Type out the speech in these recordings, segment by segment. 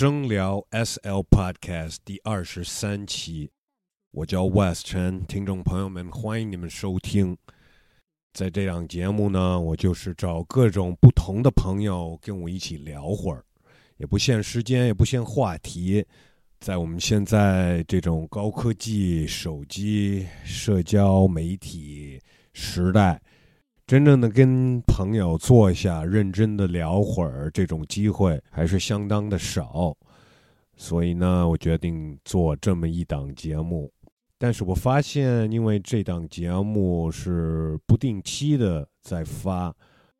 声聊 SL Podcast 第二十三期，我叫 West 陈，听众朋友们，欢迎你们收听。在这档节目呢，我就是找各种不同的朋友跟我一起聊会儿，也不限时间，也不限话题。在我们现在这种高科技、手机、社交媒体时代，真正的跟朋友坐下认真的聊会儿，这种机会还是相当的少。所以呢，我决定做这么一档节目。但是我发现，因为这档节目是不定期的在发，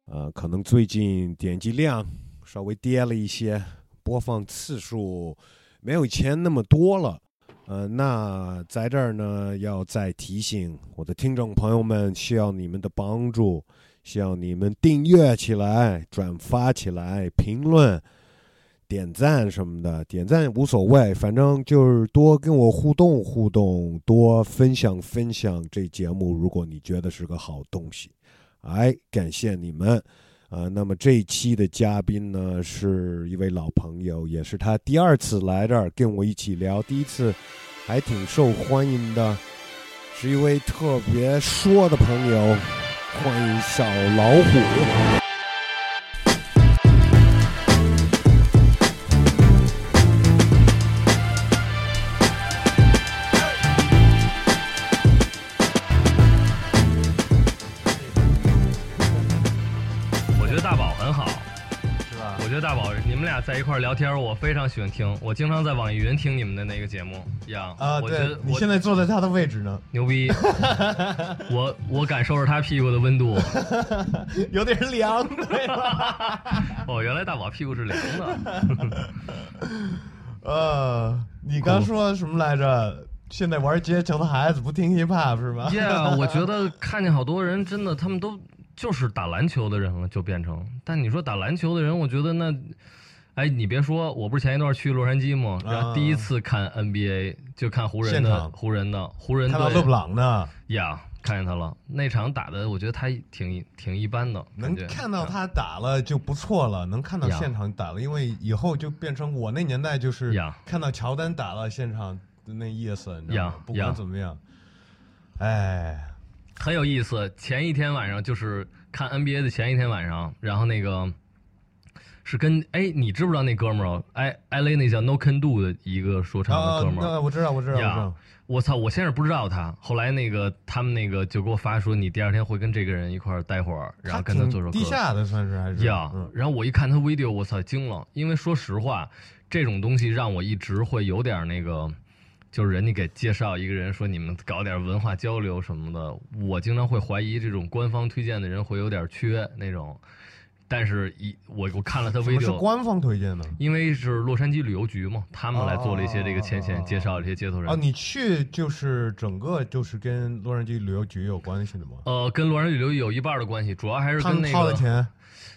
呃，可能最近点击量稍微跌了一些，播放次数没有以前那么多了。呃，那在这儿呢，要再提醒我的听众朋友们，需要你们的帮助，需要你们订阅起来、转发起来、评论。点赞什么的，点赞无所谓，反正就是多跟我互动互动，多分享分享这节目。如果你觉得是个好东西，哎，感谢你们。呃，那么这一期的嘉宾呢，是一位老朋友，也是他第二次来这儿跟我一起聊，第一次还挺受欢迎的，是一位特别说的朋友，欢迎小老虎。在一块聊天，我非常喜欢听。我经常在网易云听你们的那个节目呀。啊，我觉得你现在坐在他的位置呢，牛逼。我我感受着他屁股的温度，有点凉。对吧哦，原来大宝屁股是凉的。呃，你刚说什么来着？现在玩街球的孩子不听 hiphop 是吧？Yeah，我觉得看见好多人真的，他们都就是打篮球的人了，就变成。但你说打篮球的人，我觉得那。哎，你别说，我不是前一段去洛杉矶吗？然后第一次看 NBA，就看湖人的湖人的湖人看到勒布朗呢呀，看见他了。那场打的，我觉得他挺挺一般的。能看到他打了就不错了，能看到现场打了，因为以后就变成我那年代就是看到乔丹打了现场的那意思，你知道吗？不管怎么样，哎，很有意思。前一天晚上就是看 NBA 的前一天晚上，然后那个。是跟哎，你知不知道那哥们儿？哎，LA 那叫 No Can Do 的一个说唱的哥们儿。我知道，我知道。我操！我先是不知道他，后来那个他们那个就给我发说，你第二天会跟这个人一块儿待会儿，然后跟他做首歌。地下的算是还是？呀，然后我一看他 video，我操，惊了！因为说实话，这种东西让我一直会有点那个，就是人家给介绍一个人说你们搞点文化交流什么的，我经常会怀疑这种官方推荐的人会有点缺那种。但是，一我我看了他 video，是官方推荐的，因为是洛杉矶旅游局嘛，他们来做了一些这个前线介绍，一些街头人。哦，你去就是整个就是跟洛杉矶旅游局有关系的吗？呃，跟洛杉矶旅游局有一半的关系，主要还是跟那个掏的钱，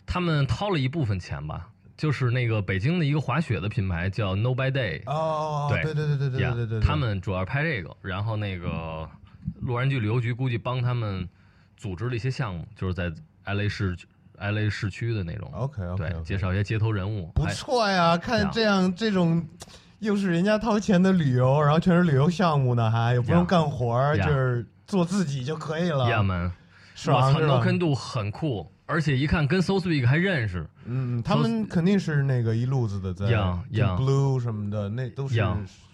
他们掏了一部分钱吧，就是那个北京的一个滑雪的品牌叫 No By Day，哦，对对对对对对对对，他们主要拍这个，然后那个洛杉矶旅游局估计帮他们组织了一些项目，就是在 LA 市。L A 市区的那种，OK OK，对，介绍一些街头人物，不错呀。看这样这种，又是人家掏钱的旅游，然后全是旅游项目呢，还又不用干活儿，就是做自己就可以了。亚门，是吧 Do 很酷，而且一看跟 So Speak 还认识。嗯，他们肯定是那个一路子的，在 Blue 什么的，那都是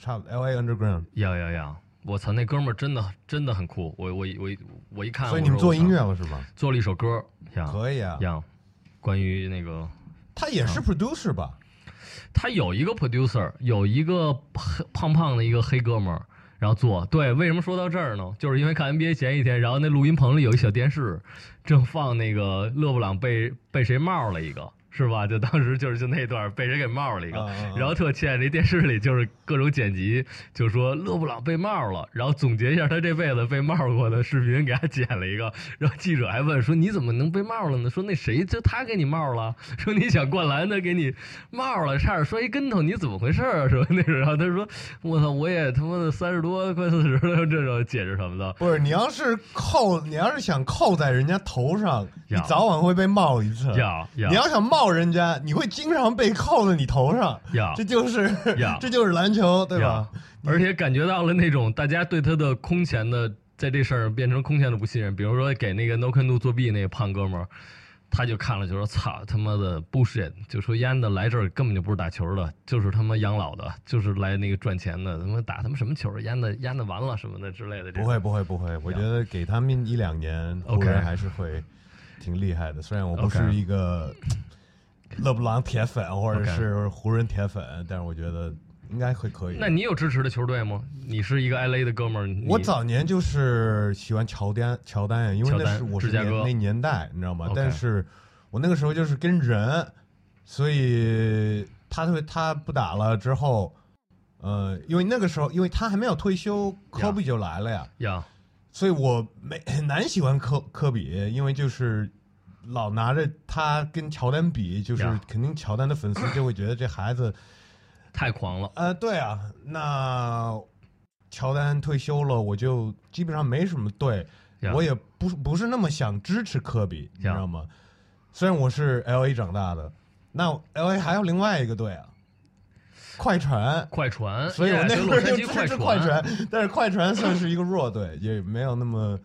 差 L A Underground。呀呀呀！我操，那哥们儿真的真的很酷。我我我我一看，所以你们做音乐了是吗？做了一首歌。可以啊，样，关于那个，他也是 producer 吧？他有一个 producer，有一个黑胖胖的一个黑哥们儿，然后做。对，为什么说到这儿呢？就是因为看 NBA 前一天，然后那录音棚里有一小电视，正放那个勒布朗被被谁帽了一个。是吧？就当时就是就那段被人给冒了一个，然后特欠那电视里就是各种剪辑，就说勒布朗被冒了，然后总结一下他这辈子被冒过的视频，给他剪了一个。然后记者还问说你怎么能被冒了呢？说那谁就他给你冒了？说你想灌篮他给你冒了，差点摔一跟头，你怎么回事啊？说那时候他说我操，我也他妈的三十多快四十了，这种解释什么的。不是你要是扣，你要是想扣在人家头上，你早晚会被冒一次。要要，你要想冒。抱人家，你会经常被靠在你头上。呀，这就是呀，这就是篮球，对吧？而且感觉到了那种大家对他的空前的在这事儿变成空前的不信任。比如说给那个 No Can Do 作弊那个胖哥们儿。他就看了，就说：“操他妈的 bullshit！” 就说烟的来这儿根本就不是打球的，就是他妈养老的，就是来那个赚钱的。他妈打他妈什么球？烟的烟的完了什么的之类的。不会不会不会，我觉得给他们一两年，湖人还是会挺厉害的。虽然我不是一个勒布朗铁粉或者是湖人铁粉，但是我觉得。应该会可以。那你有支持的球队吗？你是一个 LA 的哥们儿。我早年就是喜欢乔丹，乔丹，因为那是我是那年代，你知道吗？但是，我那个时候就是跟人，所以他特别他不打了之后，呃，因为那个时候，因为他还没有退休，科比就来了呀。呀。所以我没很难喜欢科科比，因为就是老拿着他跟乔丹比，就是肯定乔丹的粉丝就会觉得这孩子。太狂了，呃，对啊，那乔丹退休了，我就基本上没什么队，我也不不是那么想支持科比，你知道吗？虽然我是 L A 长大的，那 L A 还有另外一个队啊，快船，快船，所以我那会儿就支持快船，但是快船算是一个弱队，也没有那么，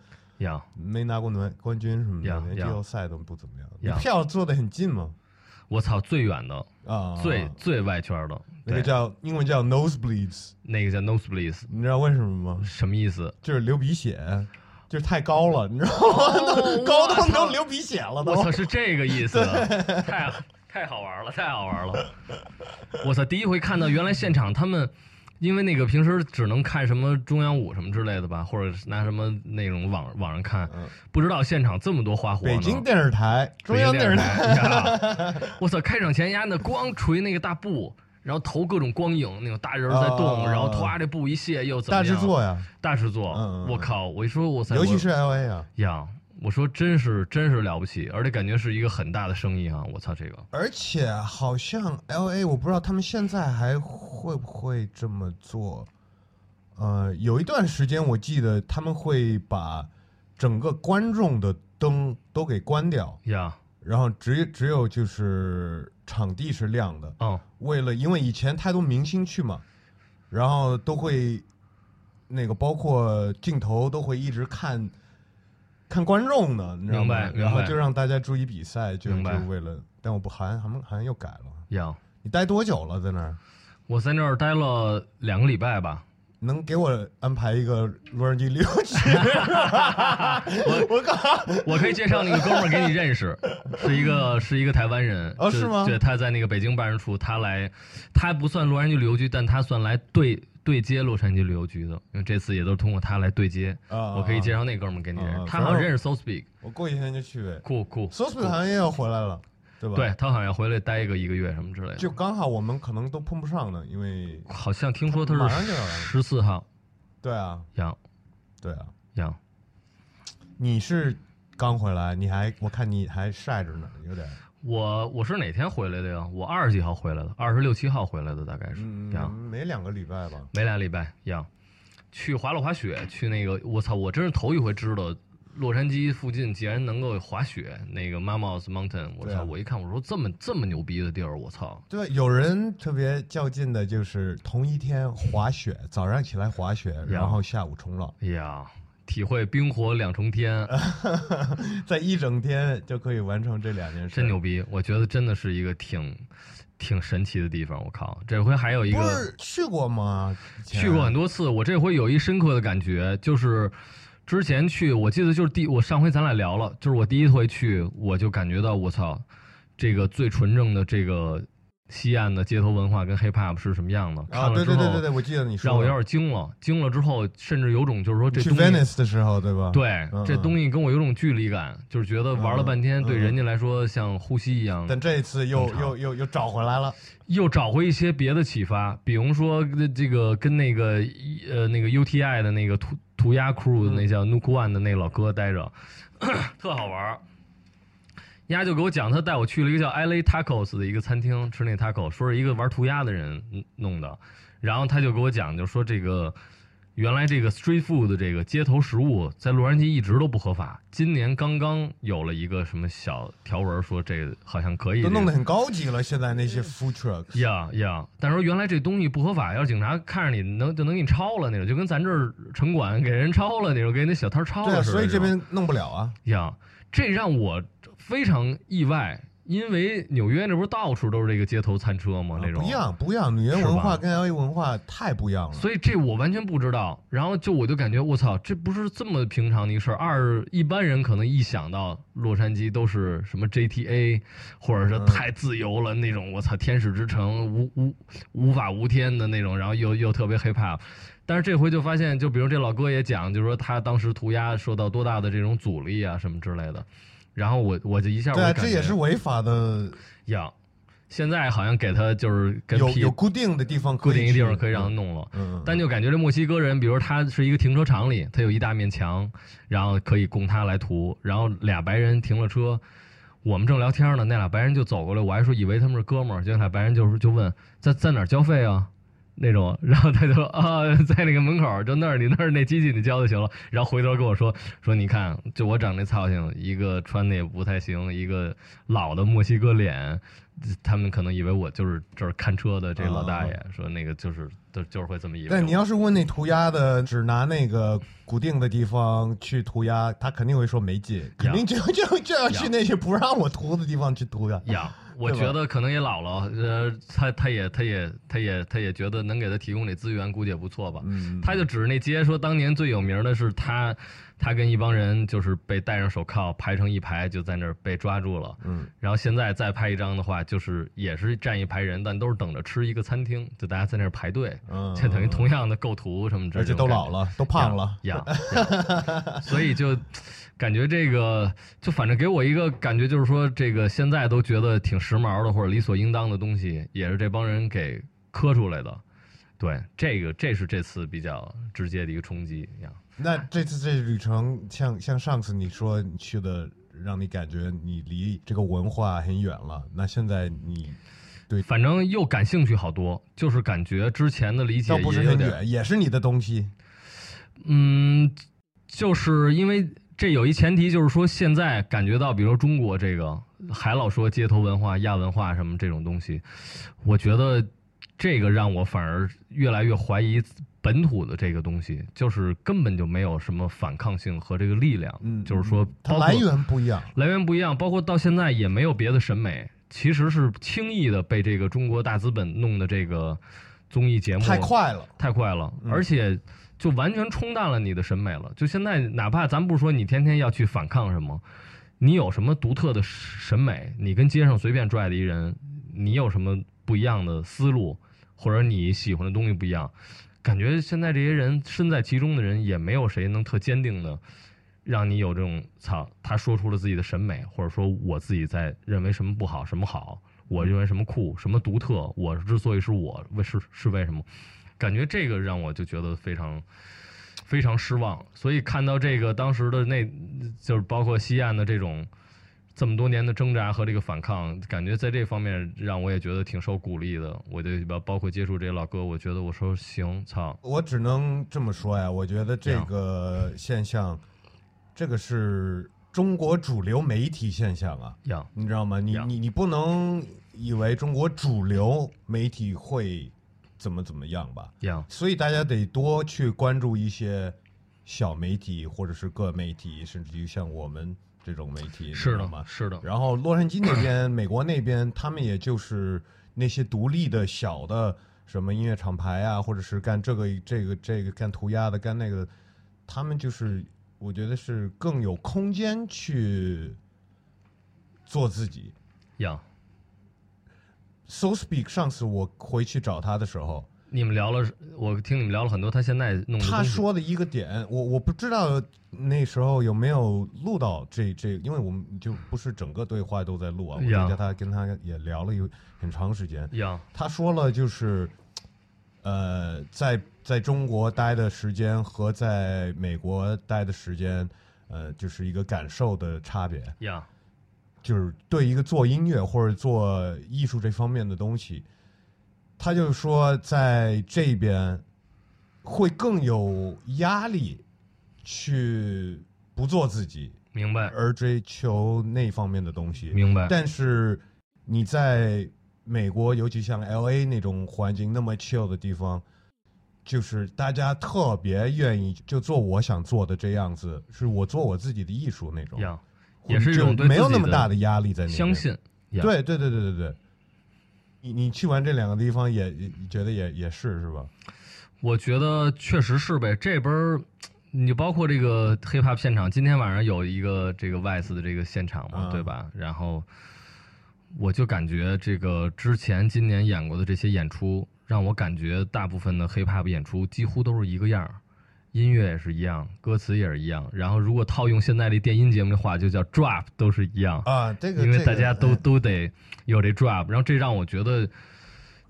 呀，没拿过冠冠军什么的，连季后赛都不怎么样，票坐的很近吗？我操，最远的啊，最最外圈的。那个叫英文叫 nosebleeds，那个叫 nosebleeds，你知道为什么吗？什么意思？就是流鼻血，就是太高了，你知道吗？高到能流鼻血了都。我操，是这个意思，太太好玩了，太好玩了！我操，第一回看到原来现场他们。因为那个平时只能看什么中央五什么之类的吧，或者拿什么那种网网上看，不知道现场这么多花火。北京电视台、中央电视台，我操！开场前丫那光锤那个大布，然后投各种光影，那种大人在动，然后唰这布一卸又怎么样？大制作呀，大制作！我靠！我一说，我操！尤其是 L A 啊，呀。我说真是真是了不起，而且感觉是一个很大的生意啊！我操这个，而且好像 L A，我不知道他们现在还会不会这么做。呃，有一段时间我记得他们会把整个观众的灯都给关掉呀，然后只只有就是场地是亮的。哦，为了因为以前太多明星去嘛，然后都会那个包括镜头都会一直看。看观众的，你知道吗？然后就让大家注意比赛，就就为了。但我不，好像他们好像又改了。要你待多久了在那儿？我在那儿待了两个礼拜吧。能给我安排一个洛杉矶旅游区？我 我靠！我可以介绍那个哥们儿给你认识，是一个是一个台湾人。哦，是吗？对，他在那个北京办事处，他来，他不算洛杉矶旅游局，但他算来对。对接洛杉矶旅游局的，因为这次也都是通过他来对接。啊，我可以介绍那哥们给你认识，他好像认识 So Speak。我过几天就去呗。酷酷，So Speak 好像也要回来了，对吧？对他好像要回来待一个一个月什么之类的。就刚好我们可能都碰不上呢，因为好像听说他是十四号。对啊，杨，对啊，杨，你是刚回来，你还我看你还晒着呢，有点。我我是哪天回来的呀？我二十几号回来的，二十六七号回来的，大概是。嗯，没两个礼拜吧？没俩礼拜，一样。去滑了滑雪，去那个，我操，我真是头一回知道，洛杉矶附近竟然能够滑雪。那个 Mammoth Mountain，我操，我一看，我说这么这么牛逼的地儿，我操。对，有人特别较劲的，就是同一天滑雪，早上起来滑雪，然后下午冲浪。呀。体会冰火两重天，在一整天就可以完成这两件事，真牛逼！我觉得真的是一个挺挺神奇的地方。我靠，这回还有一个去过吗？去过很多次。我这回有一深刻的感觉，就是之前去，我记得就是第我上回咱俩聊了，就是我第一回去，我就感觉到我操，这个最纯正的这个。西岸的街头文化跟 hip hop 是什么样的？啊，对对对对对，我记得你说，让我有点惊了。惊了之后，甚至有种就是说，这去 Venice 的时候，对吧？对，这东西跟我有种距离感，就是觉得玩了半天，对人家来说像呼吸一样。但这一次又又又又找回来了，又找回一些别的启发，比如说这个跟那个呃那个 UTI 的那个涂涂鸦 crew 那叫 Nuke One 的那老哥待着，特好玩。丫就给我讲，他带我去了一个叫 LA Tacos 的一个餐厅吃那 taco，说是一个玩涂鸦的人弄的。然后他就给我讲，就说这个原来这个 street food 的这个街头食物在洛杉矶一直都不合法，今年刚刚有了一个什么小条文说这个好像可以，都弄得很高级了。现在那些 food trucks，呀呀，但是说原来这东西不合法，要是警察看着你能就能给你抄了那种，就跟咱这儿城管给人抄了那种，给那小摊抄了似的。对，所以这边弄不了啊。呀，这让我非常意外。因为纽约那不是到处都是这个街头餐车吗？那种不一样，不一样。纽约文化跟 L A 文化太不一样了。所以这我完全不知道。然后就我就感觉我操，这不是这么平常的一个事儿。二一般人可能一想到洛杉矶都是什么 G T A，或者是太自由了那种。我操，天使之城，无无无法无天的那种。然后又又特别 hip hop。但是这回就发现，就比如这老哥也讲，就是说他当时涂鸦受到多大的这种阻力啊，什么之类的。然后我我就一下对，这也是违法的呀。现在好像给他就是有有固定的地方，固定一地方可以让他弄了。嗯。但就感觉这墨西哥人，比如他是一个停车场里，他有一大面墙，然后可以供他来涂。然后俩白人停了车，我们正聊天呢，那俩白人就走过来，我还说以为他们是哥们儿，结果俩白人就是就问在在哪儿交费啊？那种，然后他就说啊，在那个门口，就那儿，你那儿那机器你交就行了。然后回头跟我说说，你看，就我长那操性，一个穿的也不太行，一个老的墨西哥脸，他们可能以为我就是这儿看车的这老大爷，说那个就是就就是会这么以为。但你要是问那涂鸦的，只拿那个固定的地方去涂鸦，他肯定会说没劲，肯定就 就就要去那些不让我涂的地方去涂鸦。我觉得可能也老了，呃，他他也他也他也他也觉得能给他提供这资源，估计也不错吧。嗯，他就指着那街说，当年最有名的是他，他跟一帮人就是被戴上手铐排成一排，就在那儿被抓住了。嗯，然后现在再拍一张的话，就是也是站一排人，但都是等着吃一个餐厅，就大家在那儿排队，就等于同样的构图什么之类的。而且都老了，都胖了，呀，所以就。感觉这个就反正给我一个感觉，就是说这个现在都觉得挺时髦的或者理所应当的东西，也是这帮人给磕出来的。对，这个这是这次比较直接的一个冲击。那这次这旅程，像像上次你说你去的，让你感觉你离这个文化很远了。那现在你对，反正又感兴趣好多，就是感觉之前的理解也不是很远，也是你的东西。嗯，就是因为。这有一前提，就是说现在感觉到，比如说中国这个还老说街头文化、亚文化什么这种东西，我觉得这个让我反而越来越怀疑本土的这个东西，就是根本就没有什么反抗性和这个力量。嗯，就是说它来源不一样，来源不一样，包括到现在也没有别的审美，其实是轻易的被这个中国大资本弄的这个综艺节目太快了，太快了，而且。就完全冲淡了你的审美了。就现在，哪怕咱不说你天天要去反抗什么，你有什么独特的审美？你跟街上随便拽的一人，你有什么不一样的思路，或者你喜欢的东西不一样？感觉现在这些人身在其中的人，也没有谁能特坚定的让你有这种操，他说出了自己的审美，或者说我自己在认为什么不好，什么好，我认为什么酷，什么独特，我之所以是我为是是为什么？感觉这个让我就觉得非常非常失望，所以看到这个当时的那，就是包括西岸的这种这么多年的挣扎和这个反抗，感觉在这方面让我也觉得挺受鼓励的。我就包包括接触这些老哥，我觉得我说行，操，我只能这么说呀。我觉得这个现象，这个是中国主流媒体现象啊，你知道吗？你你你不能以为中国主流媒体会。怎么怎么样吧？样，所以大家得多去关注一些小媒体，或者是各媒体，甚至于像我们这种媒体，是的吗？是的。然后洛杉矶那边，美国那边，他们也就是那些独立的小的什么音乐厂牌啊，或者是干这个这个这个干涂鸦的，干那个，他们就是我觉得是更有空间去做自己。样。So speak，上次我回去找他的时候，你们聊了，我听你们聊了很多。他现在弄他说的一个点，我我不知道那时候有没有录到这这，因为我们就不是整个对话都在录啊。我跟他跟他也聊了有很长时间。他说了，就是呃，在在中国待的时间和在美国待的时间，呃，就是一个感受的差别。就是对一个做音乐或者做艺术这方面的东西，他就说在这边会更有压力去不做自己，明白，而追求那方面的东西，明白。但是你在美国，尤其像 L A 那种环境那么 chill 的地方，就是大家特别愿意就做我想做的这样子，是我做我自己的艺术那种，也是一种没有那么大的压力在那。相信，对对对对对对。你你去完这两个地方也觉得也也是是吧？我觉得确实是呗。这边你包括这个 hiphop 现场，今天晚上有一个这个 Vice 的这个现场嘛，对吧？然后我就感觉这个之前今年演过的这些演出，让我感觉大部分的 hiphop 演出几乎都是一个样儿。音乐也是一样，歌词也是一样。然后，如果套用现在的电音节目的话，就叫 drop，都是一样啊。这个，因为大家都都得有这 drop。然后，这让我觉得，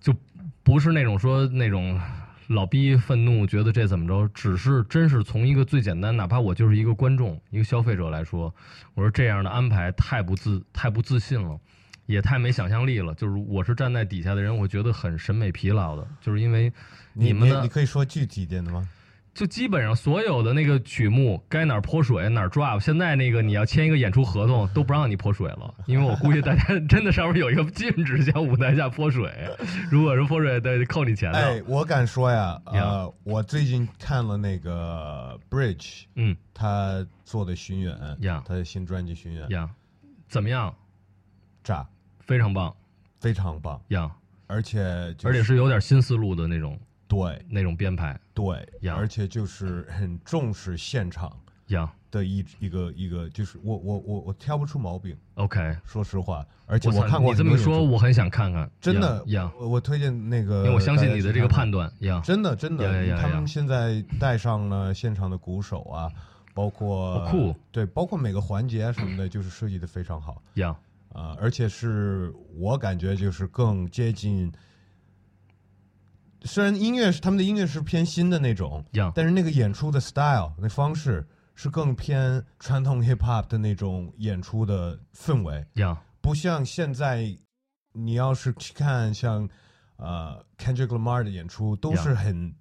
就不是那种说那种老逼愤怒，觉得这怎么着，只是真是从一个最简单，哪怕我就是一个观众、一个消费者来说，我说这样的安排太不自、太不自信了，也太没想象力了。就是我是站在底下的人，我觉得很审美疲劳的，就是因为你们的，你可以说具体一点的吗？就基本上所有的那个曲目，该哪儿泼水哪儿 drop。现在那个你要签一个演出合同，都不让你泼水了，因为我估计大家真的上面有一个禁止向舞台下泼水，如果是泼水得扣你钱的。哎，我敢说呀，呃，我最近看了那个 Bridge，嗯，他做的巡演，他的新专辑巡演，呀，怎么样？炸，非常棒，非常棒，呀，而且而且是有点新思路的那种。对。那种编排，对，而且就是很重视现场呀的一一个一个，就是我我我我挑不出毛病。OK，说实话，而且我看过你这么说，我很想看看，真的呀。我推荐那个，因为我相信你的这个判断呀，真的真的。他们现在带上了现场的鼓手啊，包括酷，对，包括每个环节什么的，就是设计的非常好呀啊，而且是我感觉就是更接近。虽然音乐是他们的音乐是偏新的那种，但是那个演出的 style 那方式是更偏传统 hip hop 的那种演出的氛围，不像现在你要是去看像呃 Kendrick Lamar 的演出，都是很。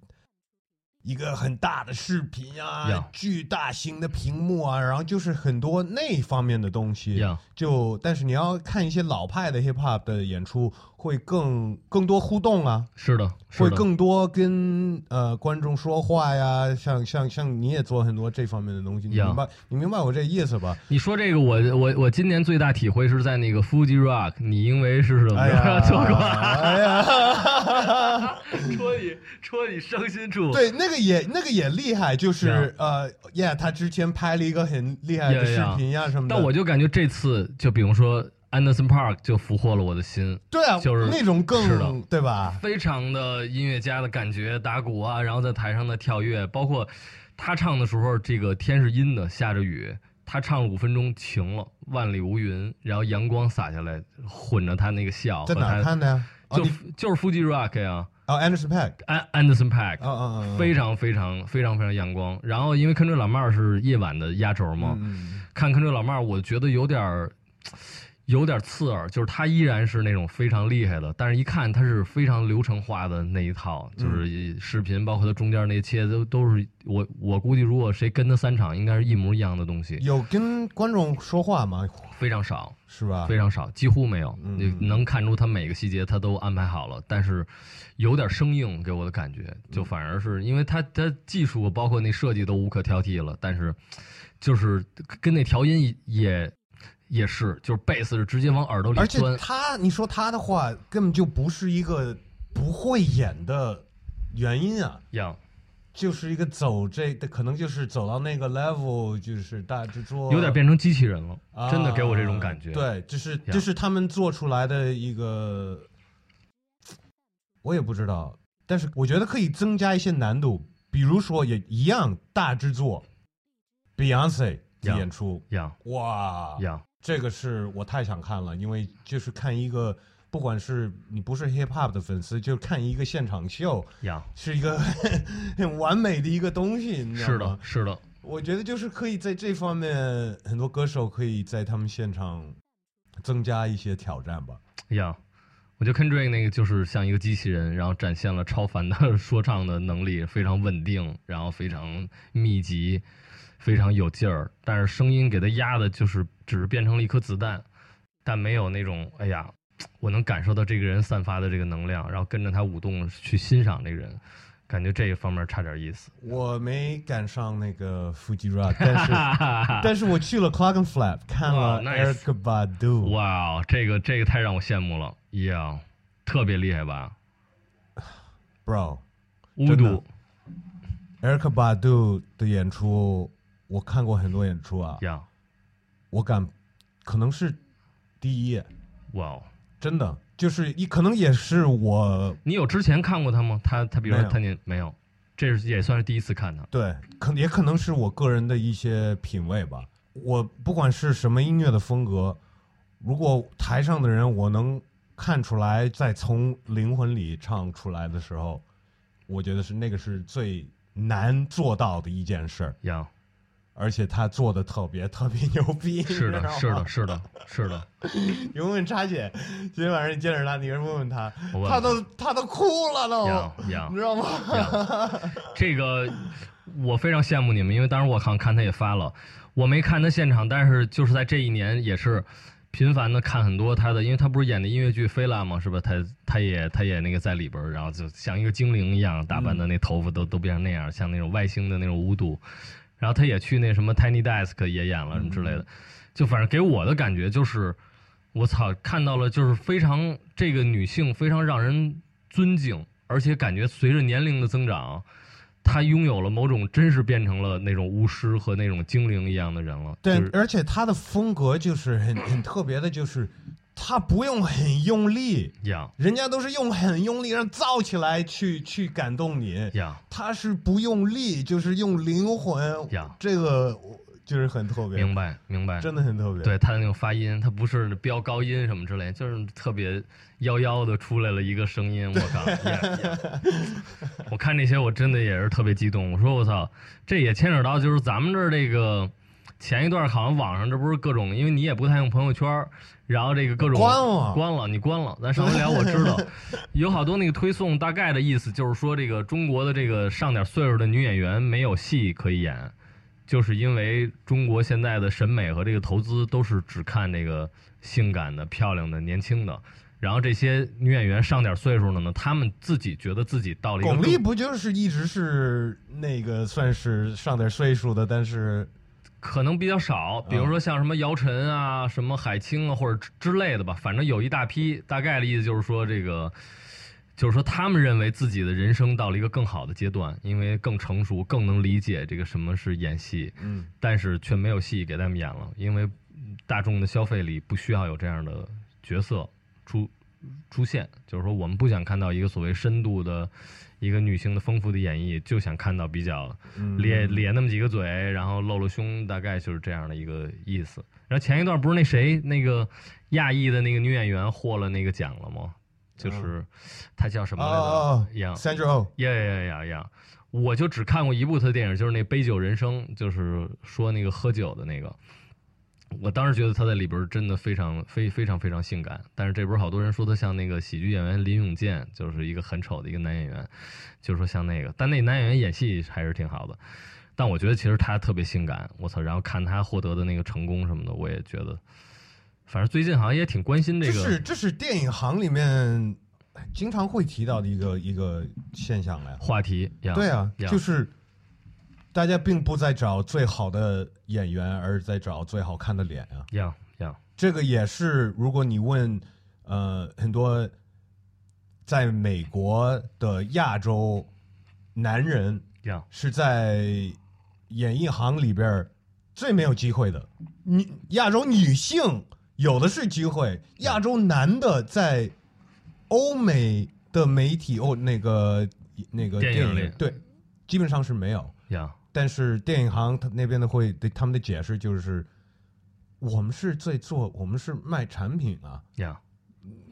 一个很大的视频啊，巨大型的屏幕啊，然后就是很多那方面的东西。就但是你要看一些老派的 hip hop 的演出，会更更多互动啊。是的，会更多跟呃观众说话呀。像像像你也做很多这方面的东西，你明白你明白我这意思吧？你说这个，我我我今年最大体会是在那个 Fuji Rock，你因为是什么 做过？哎呀，戳 你戳你伤心处。对那个。也那个也厉害，就是呃，Yeah，他之前拍了一个很厉害的视频呀什么的。但我就感觉这次，就比如说 Anderson Park 就俘获了我的心。对啊，就是那种更对吧？非常的音乐家的感觉，打鼓啊，然后在台上的跳跃，包括他唱的时候，这个天是阴的，下着雨，他唱了五分钟晴了，万里无云，然后阳光洒下来，混着他那个笑。在哪看的呀？就就是 Fuji Rock 呀。哦，Anderson Pack，Anderson Pack，嗯嗯非常非常非常非常阳光。然后因为坑追老妹儿是夜晚的压轴嘛，看坑追老妹儿，我觉得有点儿。有点刺耳，就是他依然是那种非常厉害的，但是一看他是非常流程化的那一套，就是视频，包括他中间那切都都是我我估计，如果谁跟他三场，应该是一模一样的东西。有跟观众说话吗？非常少，是吧？非常少，几乎没有。你能看出他每个细节他都安排好了，但是有点生硬，给我的感觉，就反而是因为他他技术包括那设计都无可挑剔了，但是就是跟那调音也。也是，就是贝斯是直接往耳朵里钻。而且他，你说他的话根本就不是一个不会演的原因啊，样，就是一个走这，可能就是走到那个 level，就是大制作有点变成机器人了，真的给我这种感觉。对，就是就是他们做出来的一个，我也不知道，但是我觉得可以增加一些难度，比如说也一样大制作，Beyonce 的演出，样，哇，样。这个是我太想看了，因为就是看一个，不管是你不是 hip hop 的粉丝，就看一个现场秀，是一个很 完美的一个东西，你知道吗？是的，是的。我觉得就是可以在这方面，很多歌手可以在他们现场增加一些挑战吧。呀，我觉得 Kendrick 那个就是像一个机器人，然后展现了超凡的 说唱的能力，非常稳定，然后非常密集，非常有劲儿。但是声音给他压的，就是只是变成了一颗子弹，但没有那种哎呀，我能感受到这个人散发的这个能量，然后跟着他舞动去欣赏这个人，感觉这一方面差点意思。我没赶上那个 Fuji Rock，但是 但是我去了 Clockenflap 看了 Eric Badu。哇，这个这个太让我羡慕了。Yeah，特别厉害吧，Bro，乌度，Eric Badu 的演出我看过很多演出啊，Yeah，我敢，可能是第一，哇哦，真的就是一可能也是我，你有之前看过他吗？他他比如说他你没有，这是也算是第一次看他，对，可也可能是我个人的一些品味吧。我不管是什么音乐的风格，如果台上的人我能。看出来，在从灵魂里唱出来的时候，我觉得是那个是最难做到的一件事儿。呀，而且他做的特别特别牛逼。是的，是的，是的，是的。你问问叉姐，今天晚上你见着他，你问问他，他都他都哭了都，你知道吗？这个我非常羡慕你们，因为当时我好像看他也发了，我没看他现场，但是就是在这一年也是。频繁的看很多他的，因为他不是演的音乐剧《菲拉》吗？是吧？他他也他也那个在里边然后就像一个精灵一样打扮的，那头发都都变成那样，像那种外星的那种巫毒。然后他也去那什么 Tiny Desk 也演了什么之类的，就反正给我的感觉就是，我操，看到了就是非常这个女性非常让人尊敬，而且感觉随着年龄的增长。她拥有了某种，真是变成了那种巫师和那种精灵一样的人了。对，而且她的风格就是很很特别的，就是他不用很用力，呀，人家都是用很用力让造起来去去感动你，呀，他是不用力，就是用灵魂，呀，这个。就是很特别，明白明白，真的很特别。对他的那种发音，他不是飙高音什么之类，就是特别妖妖的出来了一个声音。我靠！我看这些我真的也是特别激动。我说我操，这也牵扯到就是咱们这儿这个前一段好像网上这不是各种，因为你也不太用朋友圈，然后这个各种关了关了，你关了。咱上回聊我知道 有好多那个推送，大概的意思就是说这个中国的这个上点岁数的女演员没有戏可以演。就是因为中国现在的审美和这个投资都是只看这个性感的、漂亮的、年轻的，然后这些女演员上点岁数了呢，她们自己觉得自己到了一个。巩俐不就是一直是那个算是上点岁数的，但是可能比较少，比如说像什么姚晨啊、什么海清啊或者之类的吧，反正有一大批。大概的意思就是说这个。就是说，他们认为自己的人生到了一个更好的阶段，因为更成熟，更能理解这个什么是演戏。嗯，但是却没有戏给他们演了，因为大众的消费里不需要有这样的角色出出现。就是说，我们不想看到一个所谓深度的一个女性的丰富的演绎，就想看到比较咧咧那么几个嘴，然后露露胸，大概就是这样的一个意思。然后前一段不是那谁那个亚裔的那个女演员获了那个奖了吗？就是她叫什么来着？杨，Sandra Oh，呀呀呀呀！我就只看过一部她的电影，就是那《杯酒人生》，就是说那个喝酒的那个。我当时觉得他在里边真的非常非非常非常性感，但是这不是好多人说他像那个喜剧演员林永健，就是一个很丑的一个男演员，就是说像那个，但那男演员演戏还是挺好的。但我觉得其实他特别性感，我操！然后看他获得的那个成功什么的，我也觉得。反正最近好像也挺关心这个，这是这是电影行里面经常会提到的一个一个现象来话题。对啊，就是大家并不在找最好的演员，而在找最好看的脸啊。呀呀，这个也是，如果你问呃很多在美国的亚洲男人，呀是在演艺行里边最没有机会的，女亚洲女性。有的是机会，亚洲男的在欧美的媒体哦，那个那个电影里对，基本上是没有呀。但是电影行他那边的会对他们的解释就是，我们是在做，我们是卖产品啊呀，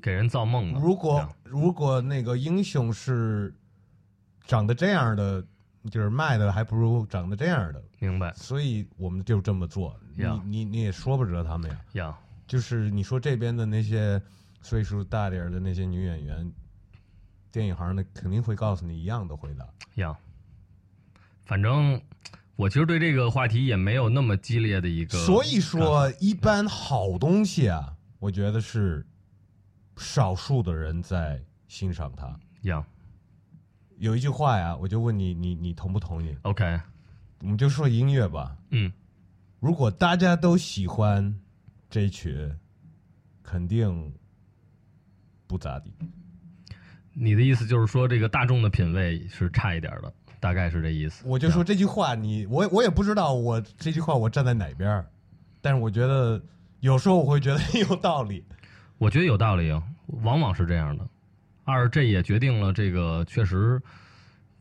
给人造梦。如果如果那个英雄是长得这样的，就是卖的还不如长得这样的。明白。所以我们就这么做。你你你也说不着他们呀。呀。就是你说这边的那些岁数大点的那些女演员，电影行的肯定会告诉你一样的回答。要，反正我其实对这个话题也没有那么激烈的一个。所以说，一般好东西啊，我觉得是少数的人在欣赏它。有，有一句话呀，我就问你，你你同不同意？OK，我们就说音乐吧。嗯，如果大家都喜欢这曲，肯定。不咋地，你的意思就是说，这个大众的品味是差一点的，大概是这意思。我就说这句话，你我我也不知道，我这句话我站在哪边但是我觉得有时候我会觉得 有道理。我觉得有道理，往往是这样的。二，这也决定了这个确实，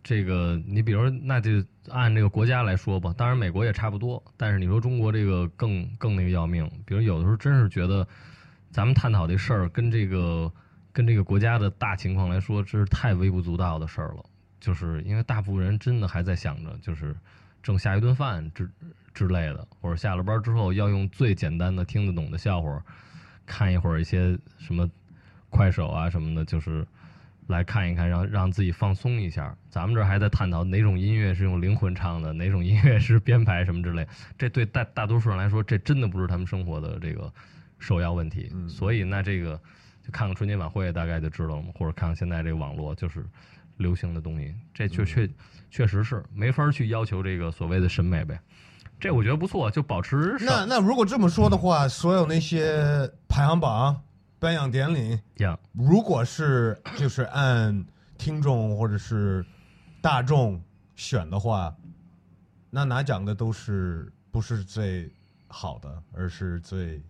这个你比如那就按这个国家来说吧，当然美国也差不多，但是你说中国这个更更那个要命。比如有的时候真是觉得，咱们探讨这事儿跟这个。跟这个国家的大情况来说，这是太微不足道的事儿了。就是因为大部分人真的还在想着，就是挣下一顿饭之之类的，或者下了班之后要用最简单的听得懂的笑话，看一会儿一些什么快手啊什么的，就是来看一看，让让自己放松一下。咱们这还在探讨哪种音乐是用灵魂唱的，哪种音乐是编排什么之类。这对大大多数人来说，这真的不是他们生活的这个首要问题。所以那这个。就看看春节晚会，大概就知道了嘛。或者看看现在这个网络，就是流行的东西，这确确确实是没法去要求这个所谓的审美呗。这我觉得不错，就保持。那那如果这么说的话，所有那些排行榜、颁奖典礼，如果是就是按听众或者是大众选的话，那拿奖的都是不是最好的，而是最。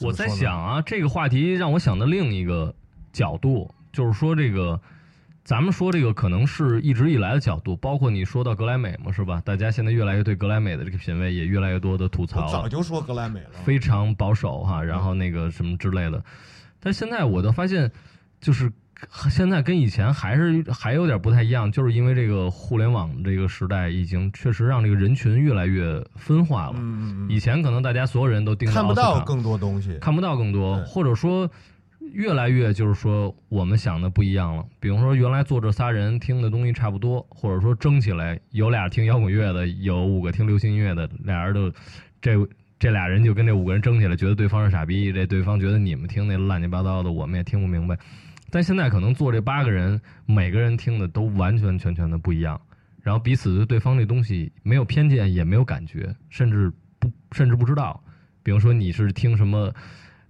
我在想啊，这个话题让我想到另一个角度，就是说这个，咱们说这个可能是一直以来的角度，包括你说到格莱美嘛，是吧？大家现在越来越对格莱美的这个品味也越来越多的吐槽。早就说格莱美了，非常保守哈，然后那个什么之类的，但现在我都发现，就是。现在跟以前还是还有点不太一样，就是因为这个互联网这个时代，已经确实让这个人群越来越分化了。嗯嗯嗯以前可能大家所有人都盯看不到更多东西，看不到更多，或者说越来越就是说我们想的不一样了。比如说原来坐这仨人听的东西差不多，或者说争起来有俩听摇滚乐的，有五个听流行音乐的，俩人都这这俩人就跟这五个人争起来，觉得对方是傻逼，这对方觉得你们听那乱七八糟的，我们也听不明白。但现在可能坐这八个人，每个人听的都完全全全的不一样，然后彼此对对方这东西没有偏见，也没有感觉，甚至不甚至不知道。比如说你是听什么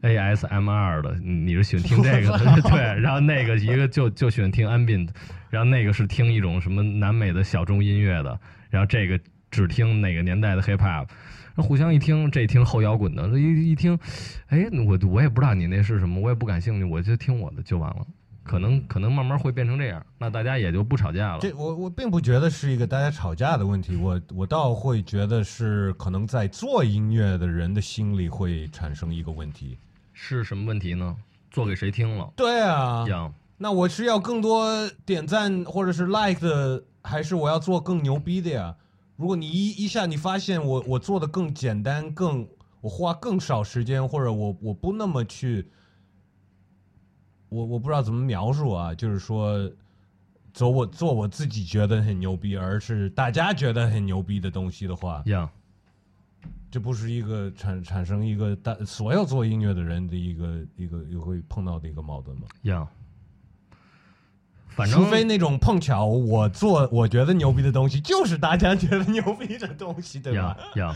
ASMR 的，你是喜欢听这个的，对，然后那个一个就就喜欢听 Ambient，然后那个是听一种什么南美的小众音乐的，然后这个只听哪个年代的 Hip Hop。互相一听，这听后摇滚的，这一一听，哎，我我也不知道你那是什么，我也不感兴趣，我就听我的就完了。可能可能慢慢会变成这样，那大家也就不吵架了。这我我并不觉得是一个大家吵架的问题，我我倒会觉得是可能在做音乐的人的心里会产生一个问题。是什么问题呢？做给谁听了？对啊，那我是要更多点赞或者是 like 的，还是我要做更牛逼的呀？如果你一一下你发现我我做的更简单，更我花更少时间，或者我我不那么去，我我不知道怎么描述啊，就是说，走我做我自己觉得很牛逼，而是大家觉得很牛逼的东西的话，呀，这不是一个产产生一个大所有做音乐的人的一个一个又会碰到的一个矛盾吗？要，反正。除非那种碰巧，我做我觉得牛逼的东西，就是大家觉得牛逼的东西，对吧？要，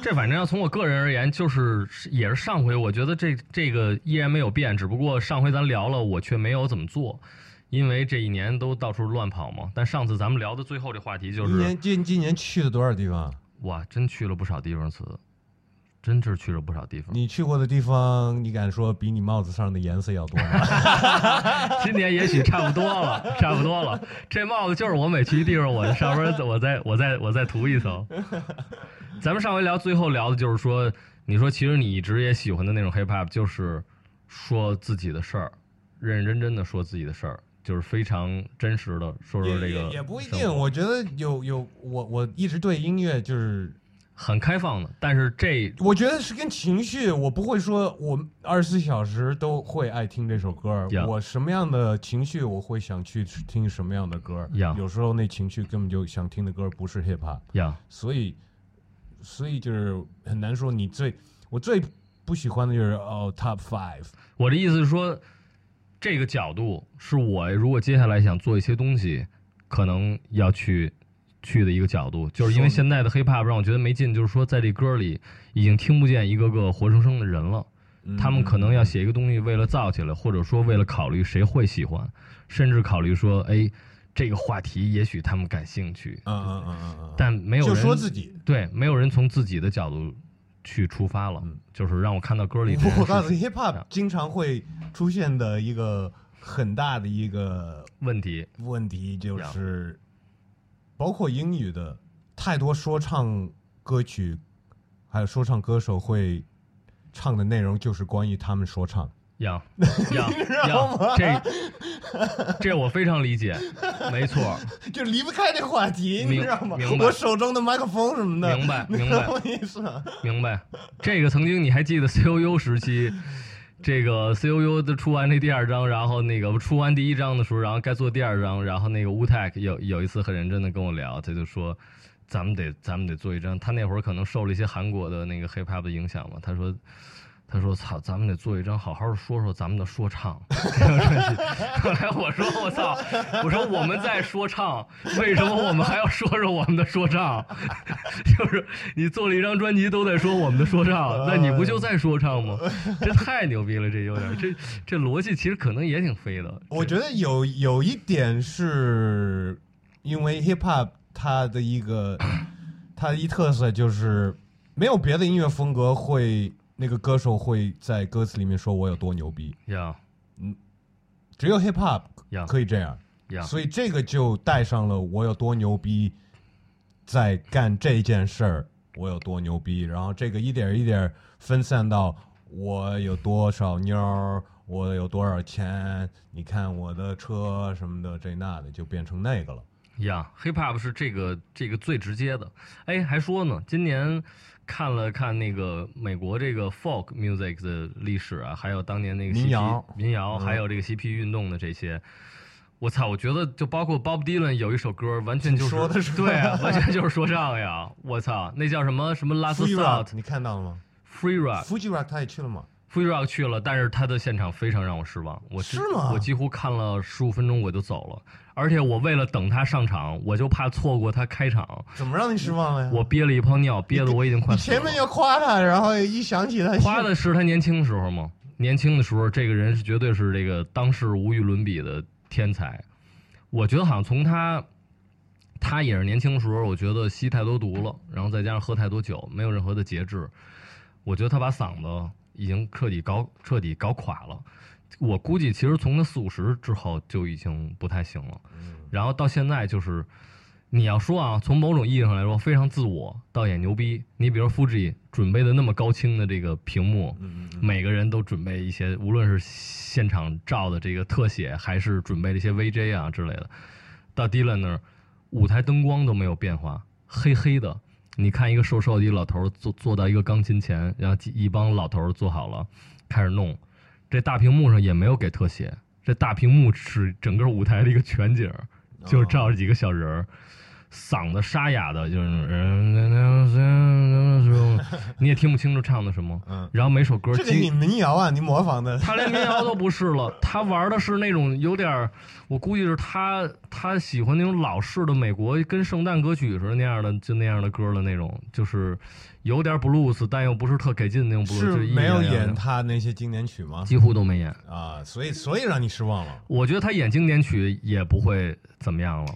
这反正要从我个人而言，就是也是上回，我觉得这这个依然没有变，只不过上回咱聊了，我却没有怎么做，因为这一年都到处乱跑嘛。但上次咱们聊的最后这话题就是，今年今今年去了多少地方？哇，真去了不少地方，次。真是去了不少地方。你去过的地方，你敢说比你帽子上的颜色要多吗？今年也许差不多了，差不多了。这帽子就是我每去一地方，我上边我再我再我再涂一层。咱们上回聊，最后聊的就是说，你说其实你一直也喜欢的那种 hip hop，就是说自己的事儿，认认真真的说自己的事儿，就是非常真实的说说这个。也不一定，我觉得有有我我一直对音乐就是。很开放的。但是这我觉得是跟情绪，我不会说我二十四小时都会爱听这首歌。我什么样的情绪，我会想去听什么样的歌。有时候那情绪根本就想听的歌不是 hip hop。所以，所以就是很难说。你最我最不喜欢的就是哦 top five。我的意思是说，这个角度是我如果接下来想做一些东西，可能要去。去的一个角度，就是因为现在的 hiphop 让我觉得没劲，就是说在这歌里已经听不见一个个活生生的人了。他们可能要写一个东西，为了造起来，或者说为了考虑谁会喜欢，甚至考虑说，哎，这个话题也许他们感兴趣。嗯嗯嗯嗯嗯。但没有人说自己对，没有人从自己的角度去出发了。就是让我看到歌里。我告诉你，hiphop 经常会出现的一个很大的一个问题，问题就是。包括英语的太多说唱歌曲，还有说唱歌手会唱的内容就是关于他们说唱。呀呀呀！这这我非常理解，没错，就离不开这话题，你知道吗？明白。我手中的麦克风什么的，明白明白。我意思，明白。这个曾经你还记得 C O U 时期？这个 C O U 的出完那第二章，然后那个出完第一章的时候，然后该做第二章，然后那个 Wu Tang 有有一次很认真的跟我聊，他就说，咱们得咱们得做一张，他那会儿可能受了一些韩国的那个 Hip Hop 的影响嘛，他说。他说：“操，咱们得做一张，好好的说说咱们的说唱。”后来我说：“我操，我说我们在说唱，为什么我们还要说说我们的说唱？就是你做了一张专辑都在说我们的说唱，那你不就在说唱吗？这太牛逼了，这有点，这这逻辑其实可能也挺飞的。我觉得有有一点是因为 hip hop 它的一个它的一特色就是没有别的音乐风格会。”那个歌手会在歌词里面说我有多牛逼，呀，嗯，只有 hip hop 可以这样，呀，所以这个就带上了我有多牛逼，在干这件事儿，我有多牛逼，然后这个一点一点分散到我有多少妞儿，我有多少钱，你看我的车什么的这那的，就变成那个了。呀，hip hop 是这个这个最直接的，哎，还说呢，今年。看了看那个美国这个 folk music 的历史啊，还有当年那个民谣、民谣，还有这个嬉皮运动的这些，我操！我觉得就包括 Bob Dylan 有一首歌，完全就是说的是对，完全就是说唱呀！我操，那叫什么什么 Last Thought？你看到了吗？Free Rock，Free Rock 他也去了吗？Free Rock 去了，但是他的现场非常让我失望。我是吗？我几乎看了十五分钟我就走了。而且我为了等他上场，我就怕错过他开场。怎么让你失望了呀？我憋了一泡尿，憋得我已经快。前面要夸他，然后一想起他，夸的是他年轻的时候吗？年轻的时候，这个人是绝对是这个当世无与伦比的天才。我觉得好像从他，他也是年轻的时候，我觉得吸太多毒了，然后再加上喝太多酒，没有任何的节制。我觉得他把嗓子已经彻底搞彻底搞垮了。我估计，其实从他四五十之后就已经不太行了。然后到现在，就是你要说啊，从某种意义上来说，非常自我，倒也牛逼。你比如 Fuji 准备的那么高清的这个屏幕，每个人都准备一些，无论是现场照的这个特写，还是准备了一些 VJ 啊之类的。到 Dylan 那儿，舞台灯光都没有变化，黑黑的。你看一个瘦瘦的一老头坐坐到一个钢琴前，然后一帮老头坐好了，开始弄。这大屏幕上也没有给特写，这大屏幕是整个舞台的一个全景，就照着几个小人儿。嗓子沙哑的，就是你也听不清楚唱的什么。嗯，然后每首歌，这个你民谣啊，你模仿的。他连民谣都不是了，他玩的是那种有点我估计是他他喜欢那种老式的美国跟圣诞歌曲似的那样的，就那样的歌的那种，就是有点 blues，但又不是特给劲的那种 blues。是没有演他那些经典曲吗？几乎都没演啊，所以所以让你失望了。我觉得他演经典曲也不会怎么样了，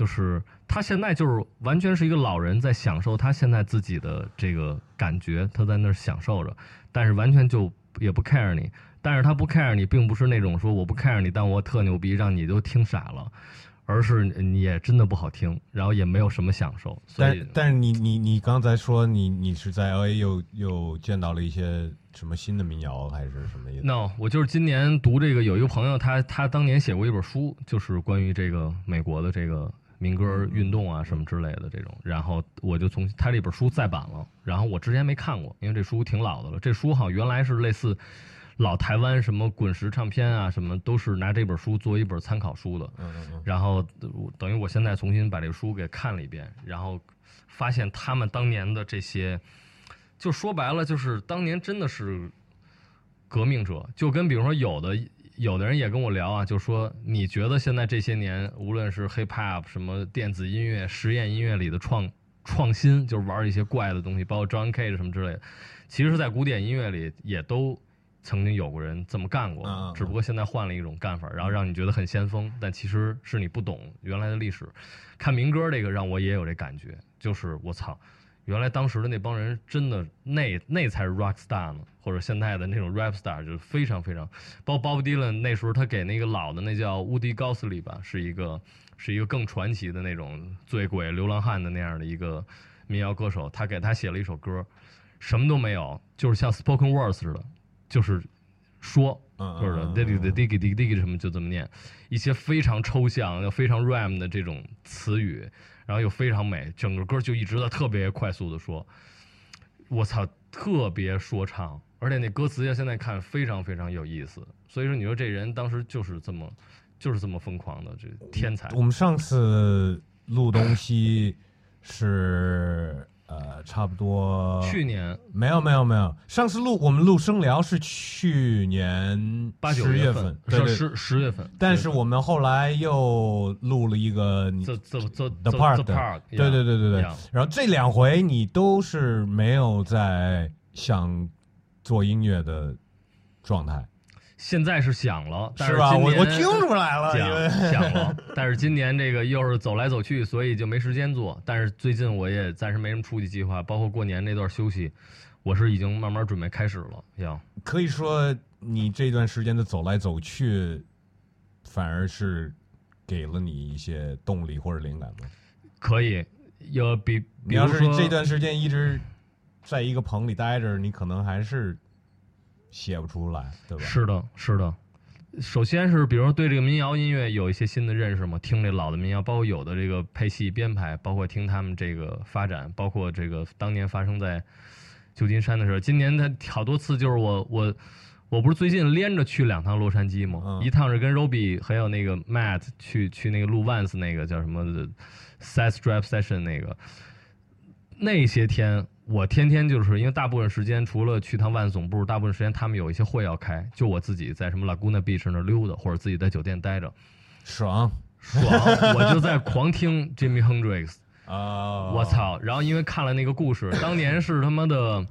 就是。他现在就是完全是一个老人，在享受他现在自己的这个感觉，他在那儿享受着，但是完全就也不 care 你。但是他不 care 你，并不是那种说我不 care 你，但我特牛逼，让你都听傻了，而是你也真的不好听，然后也没有什么享受。但但是你你你刚才说你你是在 LA 又又见到了一些什么新的民谣还是什么意思？No，我就是今年读这个，有一个朋友他他当年写过一本书，就是关于这个美国的这个。民歌运动啊什么之类的这种。然后我就从他这本书再版了，然后我之前没看过，因为这书挺老的了。这书好像原来是类似老台湾什么滚石唱片啊什么，都是拿这本书作为一本参考书的。然后等于我现在重新把这个书给看了一遍，然后发现他们当年的这些，就说白了就是当年真的是革命者，就跟比如说有的。有的人也跟我聊啊，就说你觉得现在这些年，无论是 hip hop 什么电子音乐、实验音乐里的创创新，就是玩一些怪的东西，包括 John Cage 什么之类的，其实，在古典音乐里也都曾经有过人这么干过，只不过现在换了一种干法，然后让你觉得很先锋，但其实是你不懂原来的历史。看民歌这个让我也有这感觉，就是我操。原来当时的那帮人真的那那才是 rock star 呢，或者现在的那种 rap star 就是非常非常，包括 Bob Dylan 那时候他给那个老的那叫 Woody Guthrie 吧，是一个是一个更传奇的那种醉鬼流浪汉的那样的一个民谣歌手，他给他写了一首歌，什么都没有，就是像 spoken words 似的，就是说，或者 diggy diggy diggy diggy 什么就这么念，一些非常抽象又非常 ram 的这种词语。然后又非常美，整个歌就一直在特别快速的说，我操，特别说唱，而且那歌词要，现在看非常非常有意思。所以说，你说这人当时就是这么，就是这么疯狂的这天才。我们上次录东西是。呃，差不多。去年没有没有没有，上次录我们录声聊是去年八九月份，对十十月份。但是我们后来又录了一个 The The The Park，对对对对对。然后这两回你都是没有在想做音乐的状态。现在是想了，是吧？我我听出来了，想了。但是今年这个又是走来走去，所以就没时间做。但是最近我也暂时没什么出去计划，包括过年那段休息，我是已经慢慢准备开始了。要可以说，你这段时间的走来走去，反而是给了你一些动力或者灵感吗？可以，有比你要是这段时间一直在一个棚里待着，你可能还是。写不出来，对吧？是的，是的。首先是，比如说对这个民谣音乐有一些新的认识嘛，听这老的民谣，包括有的这个配戏编排，包括听他们这个发展，包括这个当年发生在旧金山的时候。今年他好多次，就是我我我不是最近连着去两趟洛杉矶嘛？一趟是跟 Roby 还有那个 Matt 去去那个录 Vans 那个叫什么 Set Drive Session 那个那些天。我天天就是因为大部分时间除了去趟万总部，大部分时间他们有一些会要开，就我自己在什么 Laguna Beach 那溜达，或者自己在酒店待着，爽爽，我就在狂听 Jimmy Hendrix 啊，我操！然后因为看了那个故事，当年是他妈的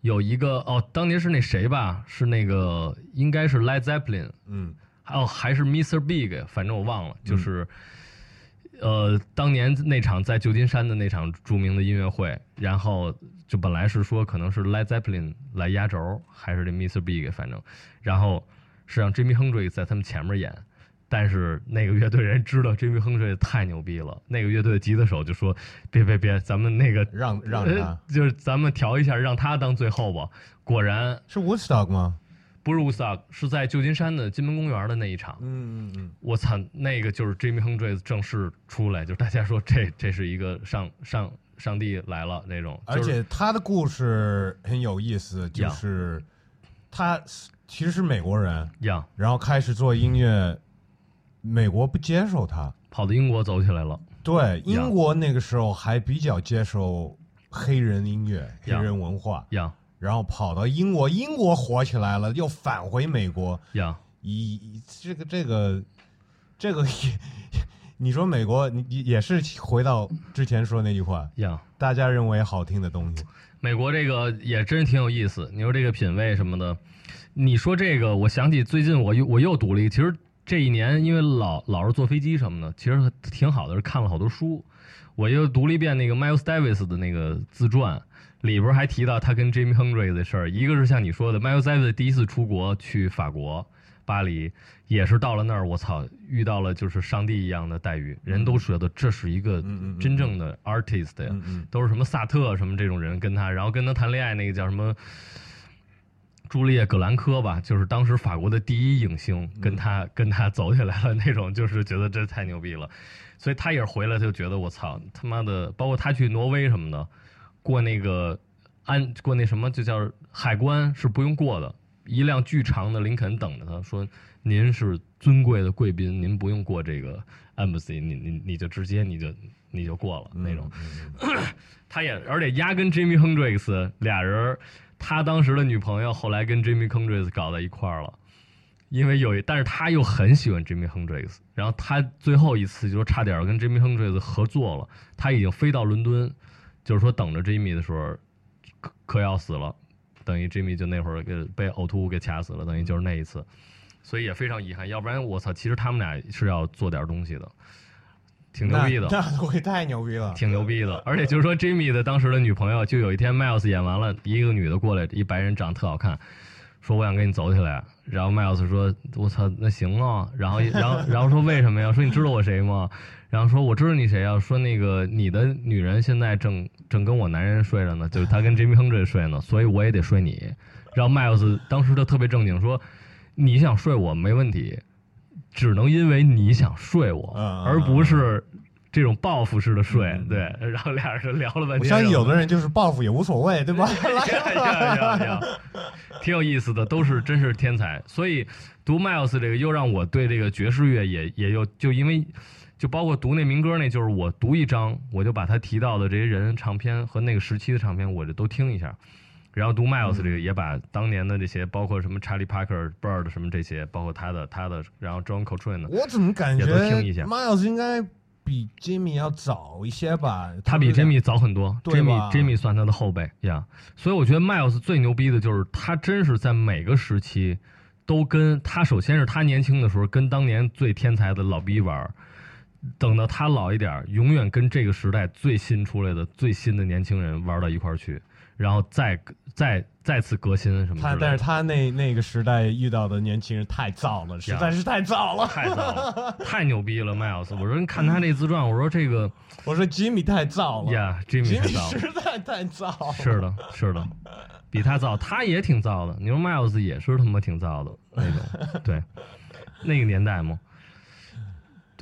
有一个哦，当年是那谁吧，是那个应该是 Led Zeppelin，嗯，哦还是 Mr. Big，反正我忘了，就是。呃，当年那场在旧金山的那场著名的音乐会，然后就本来是说可能是 Led Zeppelin 来压轴，还是这 Mr. Big，反正，然后是让 Jimmy Hendrix 在他们前面演，但是那个乐队人知道 Jimmy Hendrix 太牛逼了，那个乐队的吉他手就说：“别别别，咱们那个让让他，就是咱们调一下，让他当最后吧。”果然是 Woodstock 吗？不是 Woodstock，是在旧金山的金门公园的那一场。嗯嗯嗯，我操，那个就是 Jimmy Hendrix 正式出来，就是大家说这 这是一个上上上帝来了那种。而且他的故事很有意思，就是他其实是美国人，然后开始做音乐，美国不接受他，跑到英国走起来了。对，英国那个时候还比较接受黑人音乐、黑人文化。然后跑到英国，英国火起来了，又返回美国。呀，一这个这个这个，你说美国，你也是回到之前说那句话。呀，大家认为好听的东西，美国这个也真挺有意思。你说这个品味什么的，你说这个，我想起最近我又我又读了一，其实这一年因为老老是坐飞机什么的，其实挺好的，是看了好多书。我又读了一遍那个 Miles Davis 的那个自传。里边还提到他跟 Jimmy Hendrix 的事儿，一个是像你说的，Miles Davis 第一次出国去法国巴黎，也是到了那儿，我操，遇到了就是上帝一样的待遇，人都觉得这是一个真正的 artist 呀，都是什么萨特什么这种人跟他，然后跟他谈恋爱那个叫什么朱丽叶·葛兰科吧，就是当时法国的第一影星，跟他跟他走起来了那种，就是觉得这太牛逼了，所以他也是回来，他就觉得我操他妈的，包括他去挪威什么的，过那个安过那什么就叫海关是不用过的，一辆巨长的林肯等着他，说您是尊贵的贵宾，您不用过这个 embassy，你你你就直接你就你就过了那种，他也而且压根 Jimmy Hendrix 俩人。他当时的女朋友后来跟 Jimmy Hendrix 搞在一块儿了，因为有一，但是他又很喜欢 Jimmy Hendrix，然后他最后一次就是差点跟 Jimmy Hendrix 合作了，他已经飞到伦敦，就是说等着 Jimmy 的时候，可可要死了，等于 Jimmy 就那会儿给被呕吐物给卡死了，等于就是那一次，所以也非常遗憾，要不然我操，其实他们俩是要做点东西的。挺牛逼的，那会太牛逼了，挺牛逼的。而且就是说，Jimmy 的当时的女朋友，就有一天 Miles 演完了，一个女的过来，一白人长得特好看，说我想跟你走起来。然后 Miles 说，我操，那行啊。然后，然后，然后说为什么呀？说你知道我谁吗？然后说我知道你谁啊。说那个你的女人现在正正跟我男人睡着呢，就是她跟 Jimmy Hendrix 睡呢，所以我也得睡你。然后 Miles 当时就特别正经说，你想睡我没问题。只能因为你想睡我，而不是这种报复式的睡。对，然后俩人聊了半天。我相信有的人就是报复也无所谓，对吧？挺有意思的，都是真是天才。所以读 Miles 这个，又让我对这个爵士乐也也又，就因为就包括读那民歌，那就是我读一张，我就把他提到的这些人唱片和那个时期的唱片，我就都听一下。然后读 Miles 这个也把当年的这些，包括什么 Charlie Parker、Bird 什么这些，包括他的他的，然后 John Coltrane，我怎么感觉 Miles 应该比 Jimmy 要早一些吧？他比 Jimmy 早很多，Jimmy Jimmy 算他的后辈呀。所以我觉得 Miles 最牛逼的就是他真是在每个时期都跟他，首先是他年轻的时候跟当年最天才的老逼玩，等到他老一点，永远跟这个时代最新出来的最新的年轻人玩到一块儿去。然后再再再次革新什么？他但是他那那个时代遇到的年轻人太燥了，实在是太燥了，太燥了，太牛逼了，迈尔斯！我说你看他那自传，我说这个，我说吉米太燥了呀，吉米太燥，实在太燥。是的，是的，比他燥，他也挺燥的。你说迈尔斯也是他妈挺燥的那种，对，那个年代嘛。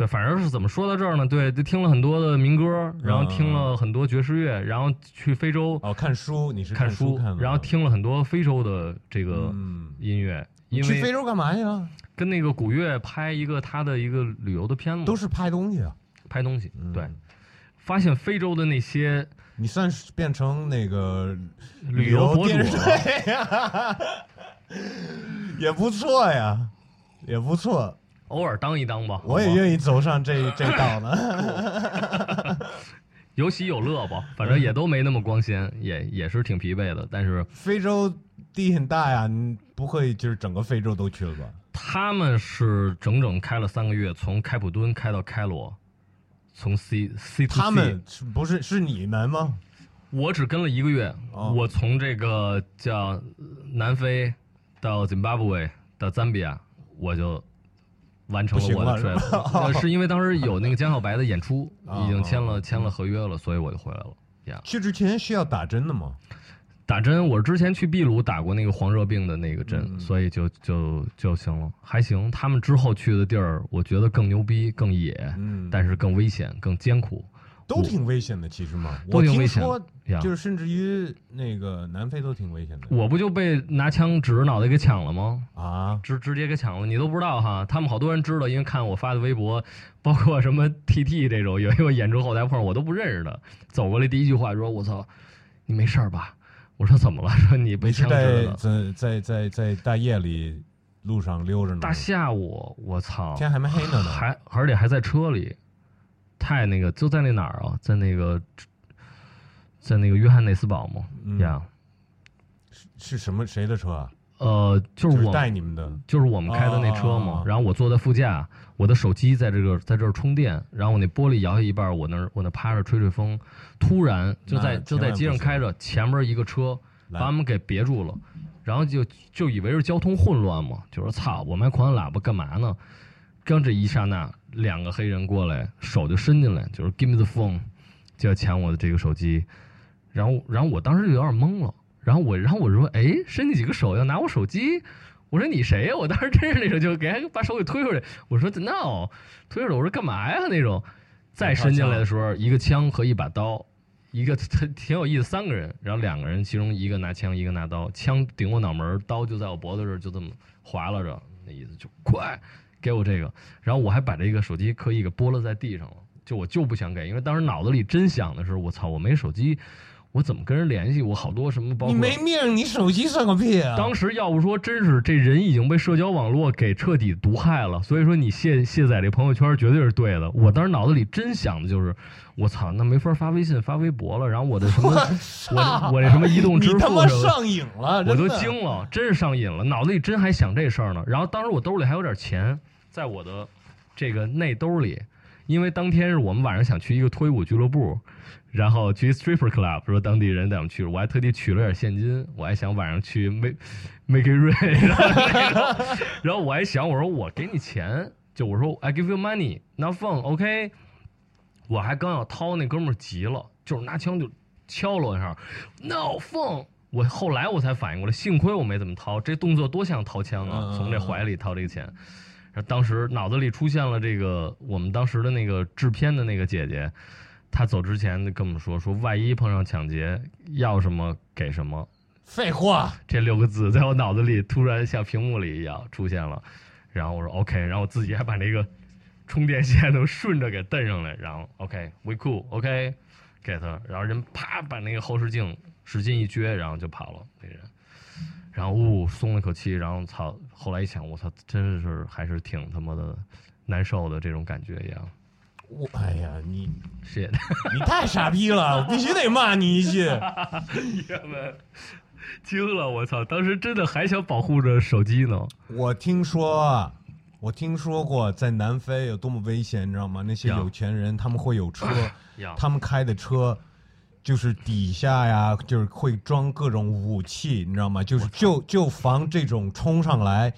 对，反正是怎么说到这儿呢？对，就听了很多的民歌，然后听了很多爵士乐，然后去非洲哦看书，你是看书，然后听了很多非洲的这个音乐。因为去非洲干嘛去了？跟那个古月拍一个他的一个旅游的片子，都是拍东西啊，拍东西。对，发现非洲的那些，你算是变成那个旅游博主了，也不错呀，也不错。偶尔当一当吧，我也愿意走上这这道呢。有喜有乐吧，反正也都没那么光鲜，也也是挺疲惫的。但是非洲地很大呀，你不会就是整个非洲都去了吧？他们是整整开了三个月，从开普敦开到开罗，从 C C 他们不是是你们吗？我只跟了一个月，我从这个叫南非到津巴布韦到赞比亚，我就。完成了我的 trip，是因为当时有那个江小白的演出，已经签了签了合约了，所以我就回来了。呀，去之前需要打针的吗？打针，我之前去秘鲁打过那个黄热病的那个针，所以就就就行了，还行。他们之后去的地儿，我觉得更牛逼、更野，但是更危险、更艰苦。都挺危险的，其实嘛，都挺危险。就是甚至于那个南非都挺危险的。我不就被拿枪指着脑袋给抢了吗？啊，直直接给抢了，你都不知道哈。他们好多人知道，因为看我发的微博，包括什么 TT 这种，有一个演出后台碰我都不认识的，走过来第一句话说：“我操，你没事吧？”我说：“怎么了？”说你被枪指了。在在在在大夜里路上溜着呢。大下午，我操，天还没黑呢，还而且还在车里。太那个就在那哪儿啊，在那个，在那个约翰内斯堡嘛，呀，是是什么谁的车啊？呃，就是我带你们的，就是我们开的那车嘛。然后我坐在副驾，我的手机在这个在这儿充电，然后我那玻璃摇下一半，我那我那趴着吹吹风，突然就在就在街上开着，前面一个车把我们给别住了，然后就就以为是交通混乱嘛，就说操，我们还狂按喇叭干嘛呢？刚这一刹那。两个黑人过来，手就伸进来，就是 give me the phone，就要抢我的这个手机。然后，然后我当时就有点懵了。然后我，然后我说，哎，伸进几个手要拿我手机。我说你谁呀？我当时真是那种，就给把手给推出来。我说 no，推出来。我说干嘛呀？那种。再伸进来的时候，一个枪和一把刀，一个挺 挺有意思，三个人，然后两个人，其中一个拿枪，一个拿刀，枪顶我脑门，刀就在我脖子这儿，就这么划拉着，那意思就快给我这个。然后我还把这个手机刻意给拨了在地上了，就我就不想给，因为当时脑子里真想的是，我操，我没手机。我怎么跟人联系？我好多什么包？你没命，你手机算个屁啊！当时要不说，真是这人已经被社交网络给彻底毒害了。所以说，你卸卸载这朋友圈绝对是对的。我当时脑子里真想的就是，我操，那没法发微信、发微博了。然后我的什么，我我这什么移动支付，你他妈上瘾了！我都惊了，真是上瘾了。脑子里真还想这事儿呢。然后当时我兜里还有点钱，在我的这个内兜里，因为当天是我们晚上想去一个脱衣舞俱乐部。然后去 stripper club，说当地人带我们去，我还特地取了点现金，我还想晚上去 make make it rain，然后我还想，我说我给你钱，就我说 I give you money，not phone，OK，我还刚要掏，那哥们儿急了，就是拿枪就敲了我一下，no phone，我后来我才反应过来，幸亏我没怎么掏，这动作多像掏枪啊，从这怀里掏这个钱，然后当时脑子里出现了这个我们当时的那个制片的那个姐姐。她走之前跟我们说：“说万一碰上抢劫，要什么给什么。”废话，这六个字在我脑子里突然像屏幕里一样出现了。然后我说：“OK。”然后我自己还把那个充电线都顺着给蹬上来。然后 OK，We cool，OK，给他。然后人啪把那个后视镜使劲一撅，然后就跑了。那人，然后呜松了口气。然后操，后来一想，我操，真的是还是挺他妈的难受的这种感觉一样。我哎呀，你 是你太傻逼了！我必须得骂你一句。爷们惊了，我操！当时真的还想保护着手机呢。我听说，我听说过在南非有多么危险，你知道吗？那些有钱人他们会有车，他们开的车就是底下呀，就是会装各种武器，你知道吗？就是就就防这种冲上来，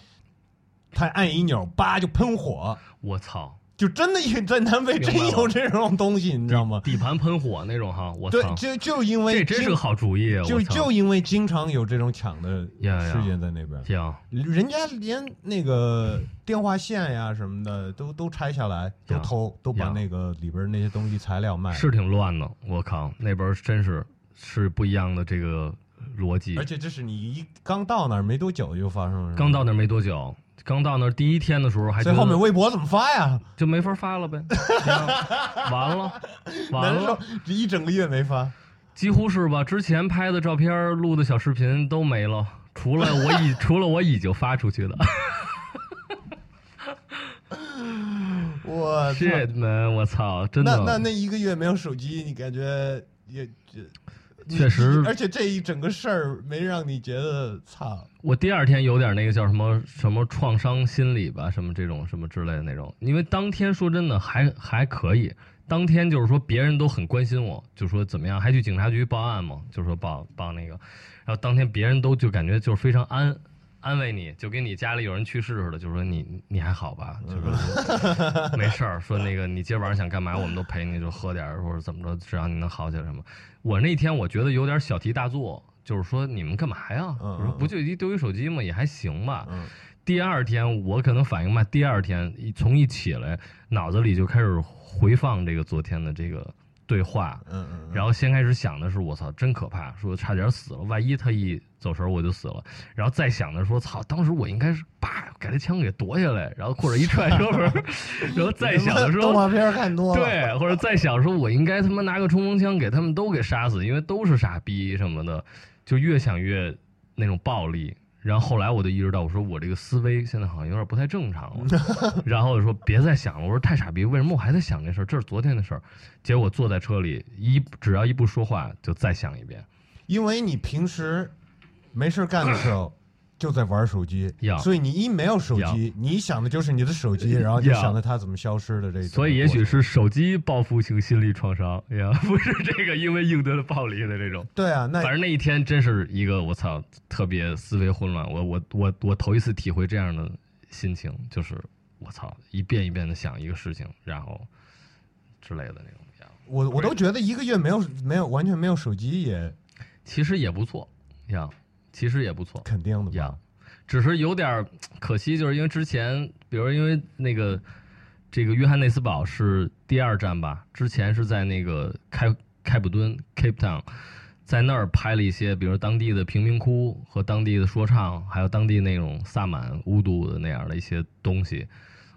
他按一钮，叭就喷火。我操！就真的在南非真有这种东西，你知道吗？底盘喷火那种哈，我对，就就因为这真是个好主意，就就因为经常有这种抢的事件在那边，行，人家连那个电话线呀什么的都都拆下来，都偷，都把那个里边那些东西材料卖，是挺乱的。我靠，那边真是是不一样的这个逻辑，而且这是你一刚到那儿没多久就发生了，刚到那儿没多久。刚到那儿第一天的时候，还所以后面微博怎么发呀？就没法发了呗。完了，完了，这一整个月没发，几乎是吧？之前拍的照片、录的小视频都没了，除了我已 除了我已经发出去的。我 shit man，我操，真的。那那那一个月没有手机，你感觉也就。确实，而且这一整个事儿没让你觉得操。我第二天有点那个叫什么什么创伤心理吧，什么这种什么之类的那种。因为当天说真的还还可以，当天就是说别人都很关心我，就说怎么样，还去警察局报案嘛，就说报报那个。然后当天别人都就感觉就是非常安安慰你，就跟你家里有人去世似的，就说你你还好吧，就说没事儿，说那个你今儿晚上想干嘛，我们都陪你，就喝点儿或者怎么着，只要你能好起来什么。我那天我觉得有点小题大做，就是说你们干嘛呀？我说不就一丢一手机吗？也还行吧。第二天我可能反应慢，第二天一从一起来，脑子里就开始回放这个昨天的这个。对话，嗯嗯，然后先开始想的是我操，真可怕，说差点死了，万一他一走神我就死了。然后再想的说操，当时我应该是叭给他枪给夺下来，然后或者一踹车门，然后再想的说动画片看多了，对，或者再想说我应该他妈拿个冲锋枪给他们都给杀死，因为都是傻逼什么的，就越想越那种暴力。然后后来我就意识到，我说我这个思维现在好像有点不太正常了。然后我说别再想了，我说太傻逼，为什么我还在想这事儿？这是昨天的事儿。结果坐在车里一只要一不说话，就再想一遍。因为你平时没事干的时候。就在玩手机，所以你一没有手机，你想的就是你的手机，然后就想着它怎么消失的这种。所以也许是手机报复性心理创伤呀，不是这个因为应对了暴力的这种。对啊，那反正那一天真是一个我操，特别思维混乱。我我我我头一次体会这样的心情，就是我操，一遍一遍的想一个事情，然后之类的那种。我我都觉得一个月没有没有完全没有手机也，其实也不错。呀，其实也不错，肯定的呀。只是有点可惜，就是因为之前，比如因为那个这个约翰内斯堡是第二站吧，之前是在那个开开普敦 Cape Town，在那儿拍了一些，比如当地的贫民窟和当地的说唱，还有当地那种萨满巫毒的那样的一些东西，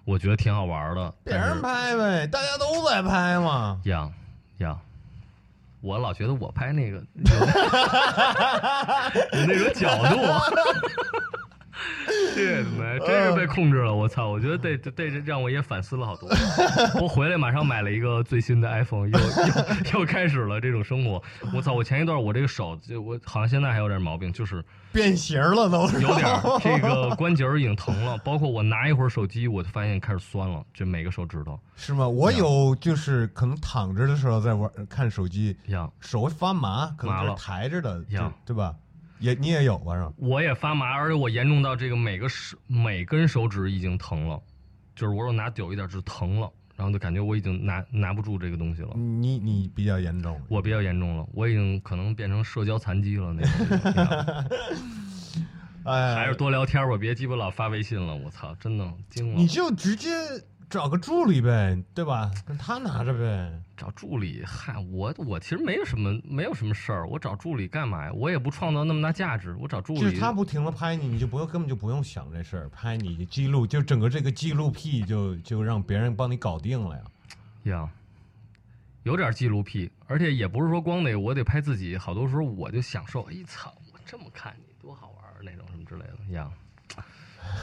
我觉得挺好玩的。别人拍呗，大家都在拍嘛。呀呀，我老觉得我拍那个有那种角度。这他妈真是被控制了！我操，我觉得这这这让我也反思了好多。我回来马上买了一个最新的 iPhone，又又又开始了这种生活。我操，我前一段我这个手就我好像现在还有点毛病，就是变形了都，有点 这个关节已经疼了。包括我拿一会儿手机，我就发现开始酸了，就每个手指头。是吗？我有就是可能躺着的时候在玩看手机，手会发麻，可能是抬着的，对吧？也你也有吧？是吧？我也发麻，而且我严重到这个每个手每根手指已经疼了，就是我说拿久一点就疼了，然后就感觉我已经拿拿不住这个东西了。你你比较严重，我比较严重了，我已经可能变成社交残疾了那种。哎，还是多聊天吧，别鸡巴老发微信了。我操，真的惊了。你就直接。找个助理呗，对吧？跟他拿着呗。找助理，嗨，我我其实没有什么，没有什么事儿。我找助理干嘛呀？我也不创造那么大价值。我找助理，就是他不停的拍你，你就不用根本就不用想这事儿，拍你记录，就整个这个记录癖就就让别人帮你搞定了呀。呀，有点记录癖，而且也不是说光得我得拍自己，好多时候我就享受，哎操，我这么看你多好玩那种什么之类的呀。不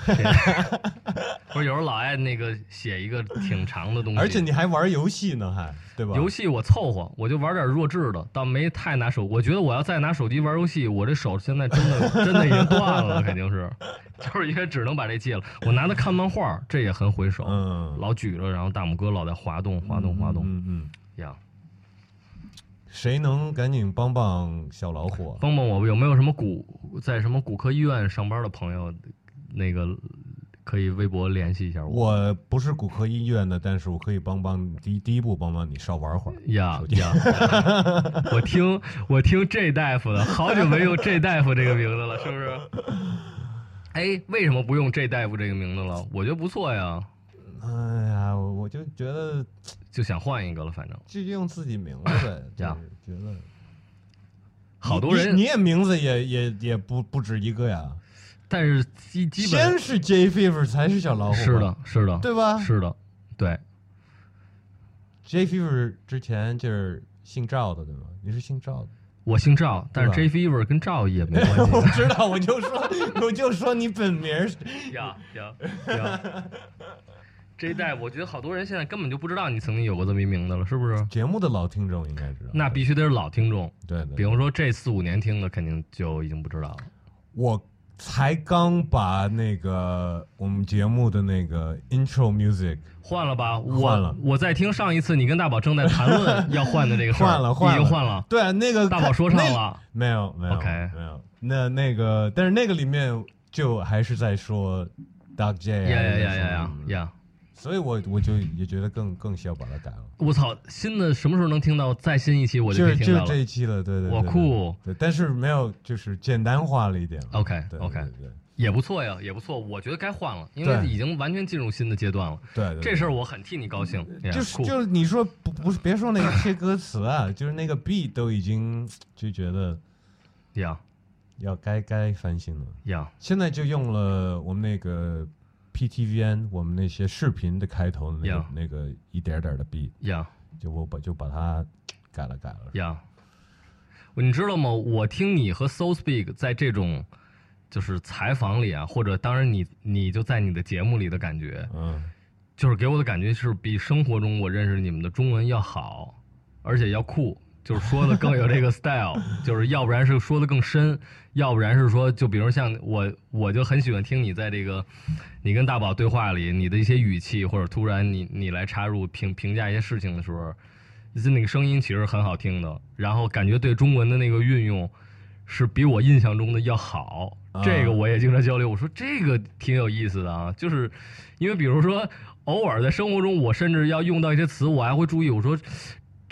是有时候老爱那个写一个挺长的东西，而且你还玩游戏呢，还对吧？游戏我凑合，我就玩点弱智的，倒没太拿手。我觉得我要再拿手机玩游戏，我这手现在真的真的已经断了，肯定是，就是因为只能把这戒了。我拿它看漫画，这也很毁手，嗯，老举着，然后大拇哥老在滑动，滑动，滑动，嗯嗯，呀，谁能赶紧帮帮小老虎？帮帮我，有没有什么骨在什么骨科医院上班的朋友？那个可以微博联系一下我。我不是骨科医院的，但是我可以帮帮第第一步帮帮你少玩会儿。呀呀！我听我听 J 大夫的，好久没用 J 大夫这个名字了，是不是？哎，为什么不用 J 大夫这个名字了？我觉得不错呀。哎呀，我就觉得 就想换一个了，反正就用自己名字 呗，这样觉得。好多人，你也名字也也也不不止一个呀。但是基基本先是 J Fever 才是小老虎，是的，是的，对吧？是的，对。J Fever 之前就是姓赵的，对吗？你是姓赵的，我姓赵，但是 J Fever 跟赵也没关系。我知道，我就说，我就说你本名。呀呀呀！J 代，我觉得好多人现在根本就不知道你曾经有过这么一名字了，是不是？节目的老听众应该知道。那必须得是老听众，对。比如说这四五年听的，肯定就已经不知道了。我。才刚把那个我们节目的那个 intro music 换了吧？换了。我在听上一次你跟大宝正在谈论 要换的这个事儿，换了，已经换了。对，那个大宝说唱了，没有，没有，OK，没有。那那个，但是那个里面就还是在说 Doug J 呀呀呀呀呀呀。所以，我我就也觉得更更需要把它改了。我操，新的什么时候能听到？再新一期我就听到了。就这一期了，对对。我酷。对，但是没有，就是简单化了一点。OK，OK，对。也不错呀，也不错。我觉得该换了，因为已经完全进入新的阶段了。对，这事儿我很替你高兴。就是就是你说不不是别说那个贴歌词啊，就是那个 B 都已经就觉得，呀，要该该翻新了。呀，现在就用了我们那个 PTVN，我们那些视频的开头的那个那个一点点的 B。呀，就我把就把它改了改了。呀，你知道吗？我听你和 So Speak 在这种。就是采访里啊，或者当然你你就在你的节目里的感觉，嗯，就是给我的感觉是比生活中我认识你们的中文要好，而且要酷，就是说的更有这个 style，就是要不然是说的更深，要不然是说就比如像我我就很喜欢听你在这个你跟大宝对话里你的一些语气，或者突然你你来插入评评价一些事情的时候，就那个声音其实很好听的，然后感觉对中文的那个运用。是比我印象中的要好，这个我也经常交流。我说这个挺有意思的啊，就是因为比如说偶尔在生活中，我甚至要用到一些词，我还会注意。我说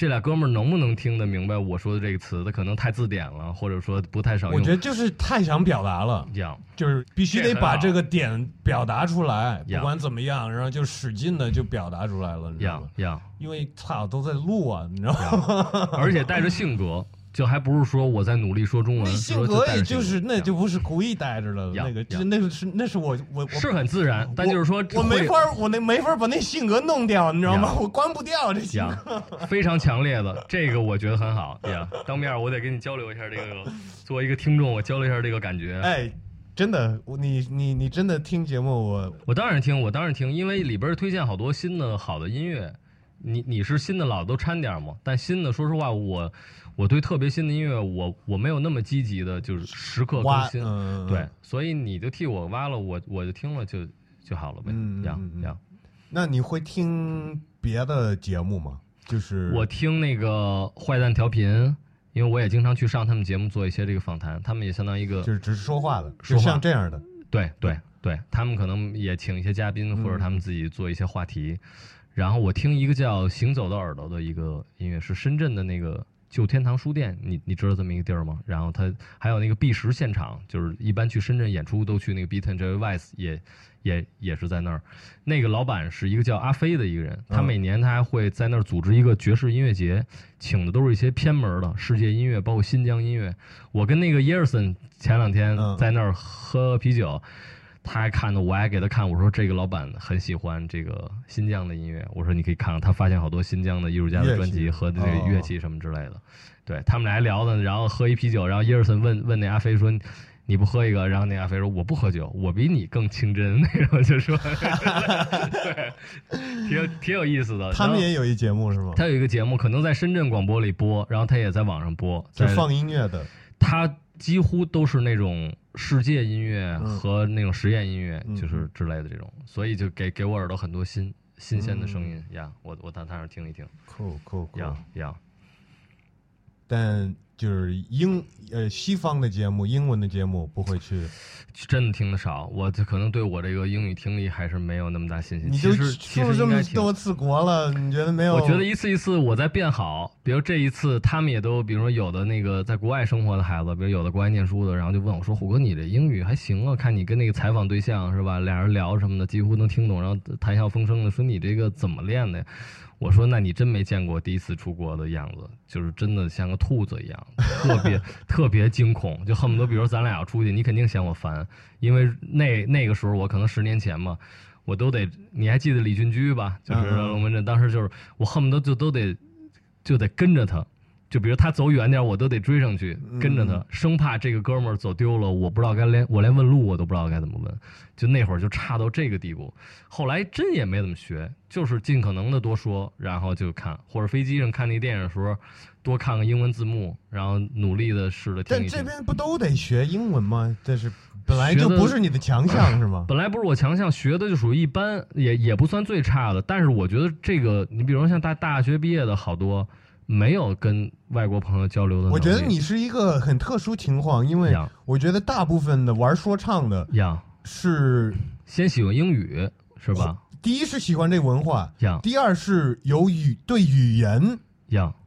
这俩哥们儿能不能听得明白我说的这个词？他可能太字典了，或者说不太少用。我觉得就是太想表达了，就是必须得把这个点表达出来，不管怎么样，然后就使劲的就表达出来了，你知道吗？因为操都在录啊，你知道吗？而且带着性格。就还不是说我在努力说中文，性格也就是那就不是故意带着的，那个那个是那是我我是很自然，但就是说我没法我那没法把那性格弄掉，你知道吗？我关不掉这性格，非常强烈的这个我觉得很好呀。当面我得跟你交流一下这个，作为一个听众，我交流一下这个感觉。哎，真的，你你你真的听节目，我我当然听，我当然听，因为里边推荐好多新的好的音乐，你你是新的老的都掺点嘛，但新的说实话我。我对特别新的音乐，我我没有那么积极的，就是时刻更新，对，所以你就替我挖了，我我就听了就就好了呗，这样这样。那你会听别的节目吗？就是我听那个坏蛋调频，因为我也经常去上他们节目做一些这个访谈，他们也相当于一个就是只是说话的，就像这样的，对对对，他们可能也请一些嘉宾或者他们自己做一些话题，然后我听一个叫行走的耳朵的一个音乐，是深圳的那个。旧天堂书店，你你知道这么一个地儿吗？然后他还有那个 B 十现场，就是一般去深圳演出都去那个 Beaton J Vice，也也也是在那儿。那个老板是一个叫阿飞的一个人，他每年他还会在那儿组织一个爵士音乐节，请的都是一些偏门的世界音乐，包括新疆音乐。我跟那个耶尔森前两天在那儿喝啤酒。他还看的，我还给他看，我说这个老板很喜欢这个新疆的音乐，我说你可以看看，他发现好多新疆的艺术家的专辑和这个乐器什么之类的。对他们俩还聊呢，然后喝一啤酒，然后伊尔森问问那阿飞说：“你不喝一个？”然后那阿飞说：“我不喝酒，我比你更清真。”那种就说，对，挺挺有意思的。他们也有一节目是吗？他有一个节目，可能在深圳广播里播，然后他也在网上播，就放音乐的。他几乎都是那种。世界音乐和那种实验音乐，就是之类的这种，所以就给给我耳朵很多新新鲜的声音呀，我我到他那儿听一听，cool cool cool，呀呀，但。就是英呃西方的节目，英文的节目不会去，真的听的少。我可能对我这个英语听力还是没有那么大信心。你就出这么多次国了，你觉得没有？我觉得一次一次我在变好。比如这一次，他们也都，比如说有的那个在国外生活的孩子，比如有的国外念书的，然后就问我说：“虎哥，你这英语还行啊？看你跟那个采访对象是吧，俩人聊什么的，几乎能听懂，然后谈笑风生的，说你这个怎么练的呀？”我说：“那你真没见过第一次出国的样子，就是真的像个兔子一样，特别 特别惊恐，就恨不得，比如咱俩要出去，你肯定嫌我烦，因为那那个时候我可能十年前嘛，我都得，你还记得李俊驹吧？就是龙门阵，当时就是我恨不得就都得就得跟着他。”就比如他走远点，我都得追上去跟着他，生怕这个哥们儿走丢了，我不知道该连我连问路我都不知道该怎么问。就那会儿就差到这个地步，后来真也没怎么学，就是尽可能的多说，然后就看，或者飞机上看那电影的时候，多看看英文字幕，然后努力的试着听。但这边不都得学英文吗？这是本来就不是你的强项是吗？本来不是我强项，学的就属于一般，也也不算最差的。但是我觉得这个，你比如说像大大学毕业的好多。没有跟外国朋友交流的。我觉得你是一个很特殊情况，因为我觉得大部分的玩说唱的，是先喜欢英语，是吧？第一是喜欢这文化，第二是有语对语言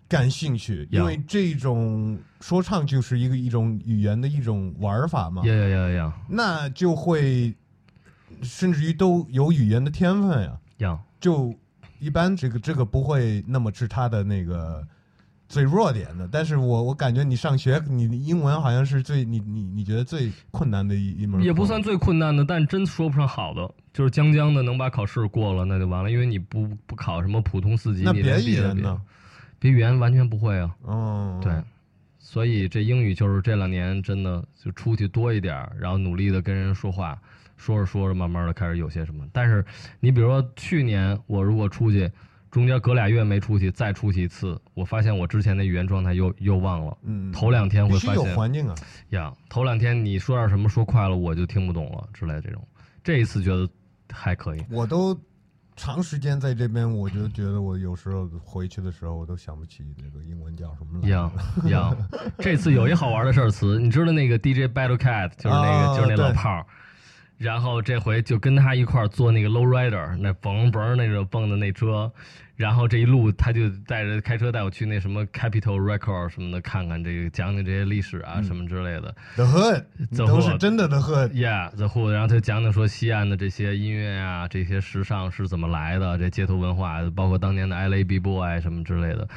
感兴趣，因为这种说唱就是一个一种语言的一种玩法嘛。呀呀呀呀！那就会甚至于都有语言的天分呀。呀，就一般这个这个不会那么是他的那个。最弱点的，但是我我感觉你上学，你的英文好像是最你你你觉得最困难的一一门，也不算最困难的，但真说不上好的，就是将将的能把考试过了，那就完了，因为你不不考什么普通四级，那别语言呢？别语言完全不会啊。嗯，对，所以这英语就是这两年真的就出去多一点，然后努力的跟人说话，说着说着慢慢的开始有些什么。但是你比如说去年我如果出去。中间隔俩月没出去，再出去一次，我发现我之前的语言状态又又忘了。嗯，头两天会发现。有环境啊。呀，头两天你说点什么说快了，我就听不懂了之类这种。这一次觉得还可以。我都长时间在这边，我就觉得我有时候回去的时候，我都想不起那个英文叫什么了。呀呀，这次有一好玩的事儿词，你知道那个 DJ Battle Cat 就是那个就是那老炮儿。然后这回就跟他一块儿坐那个 low rider，那嘣嘣那种蹦的那车。然后这一路他就带着开车带我去那什么 Capital Record 什么的看看这个讲讲这些历史啊什么之类的。The Hood，都是真的 The Hood，Yeah，The Hood。然后他就讲讲说西安的这些音乐啊，这些时尚是怎么来的，这街头文化，包括当年的 LA B Boy 什么之类的，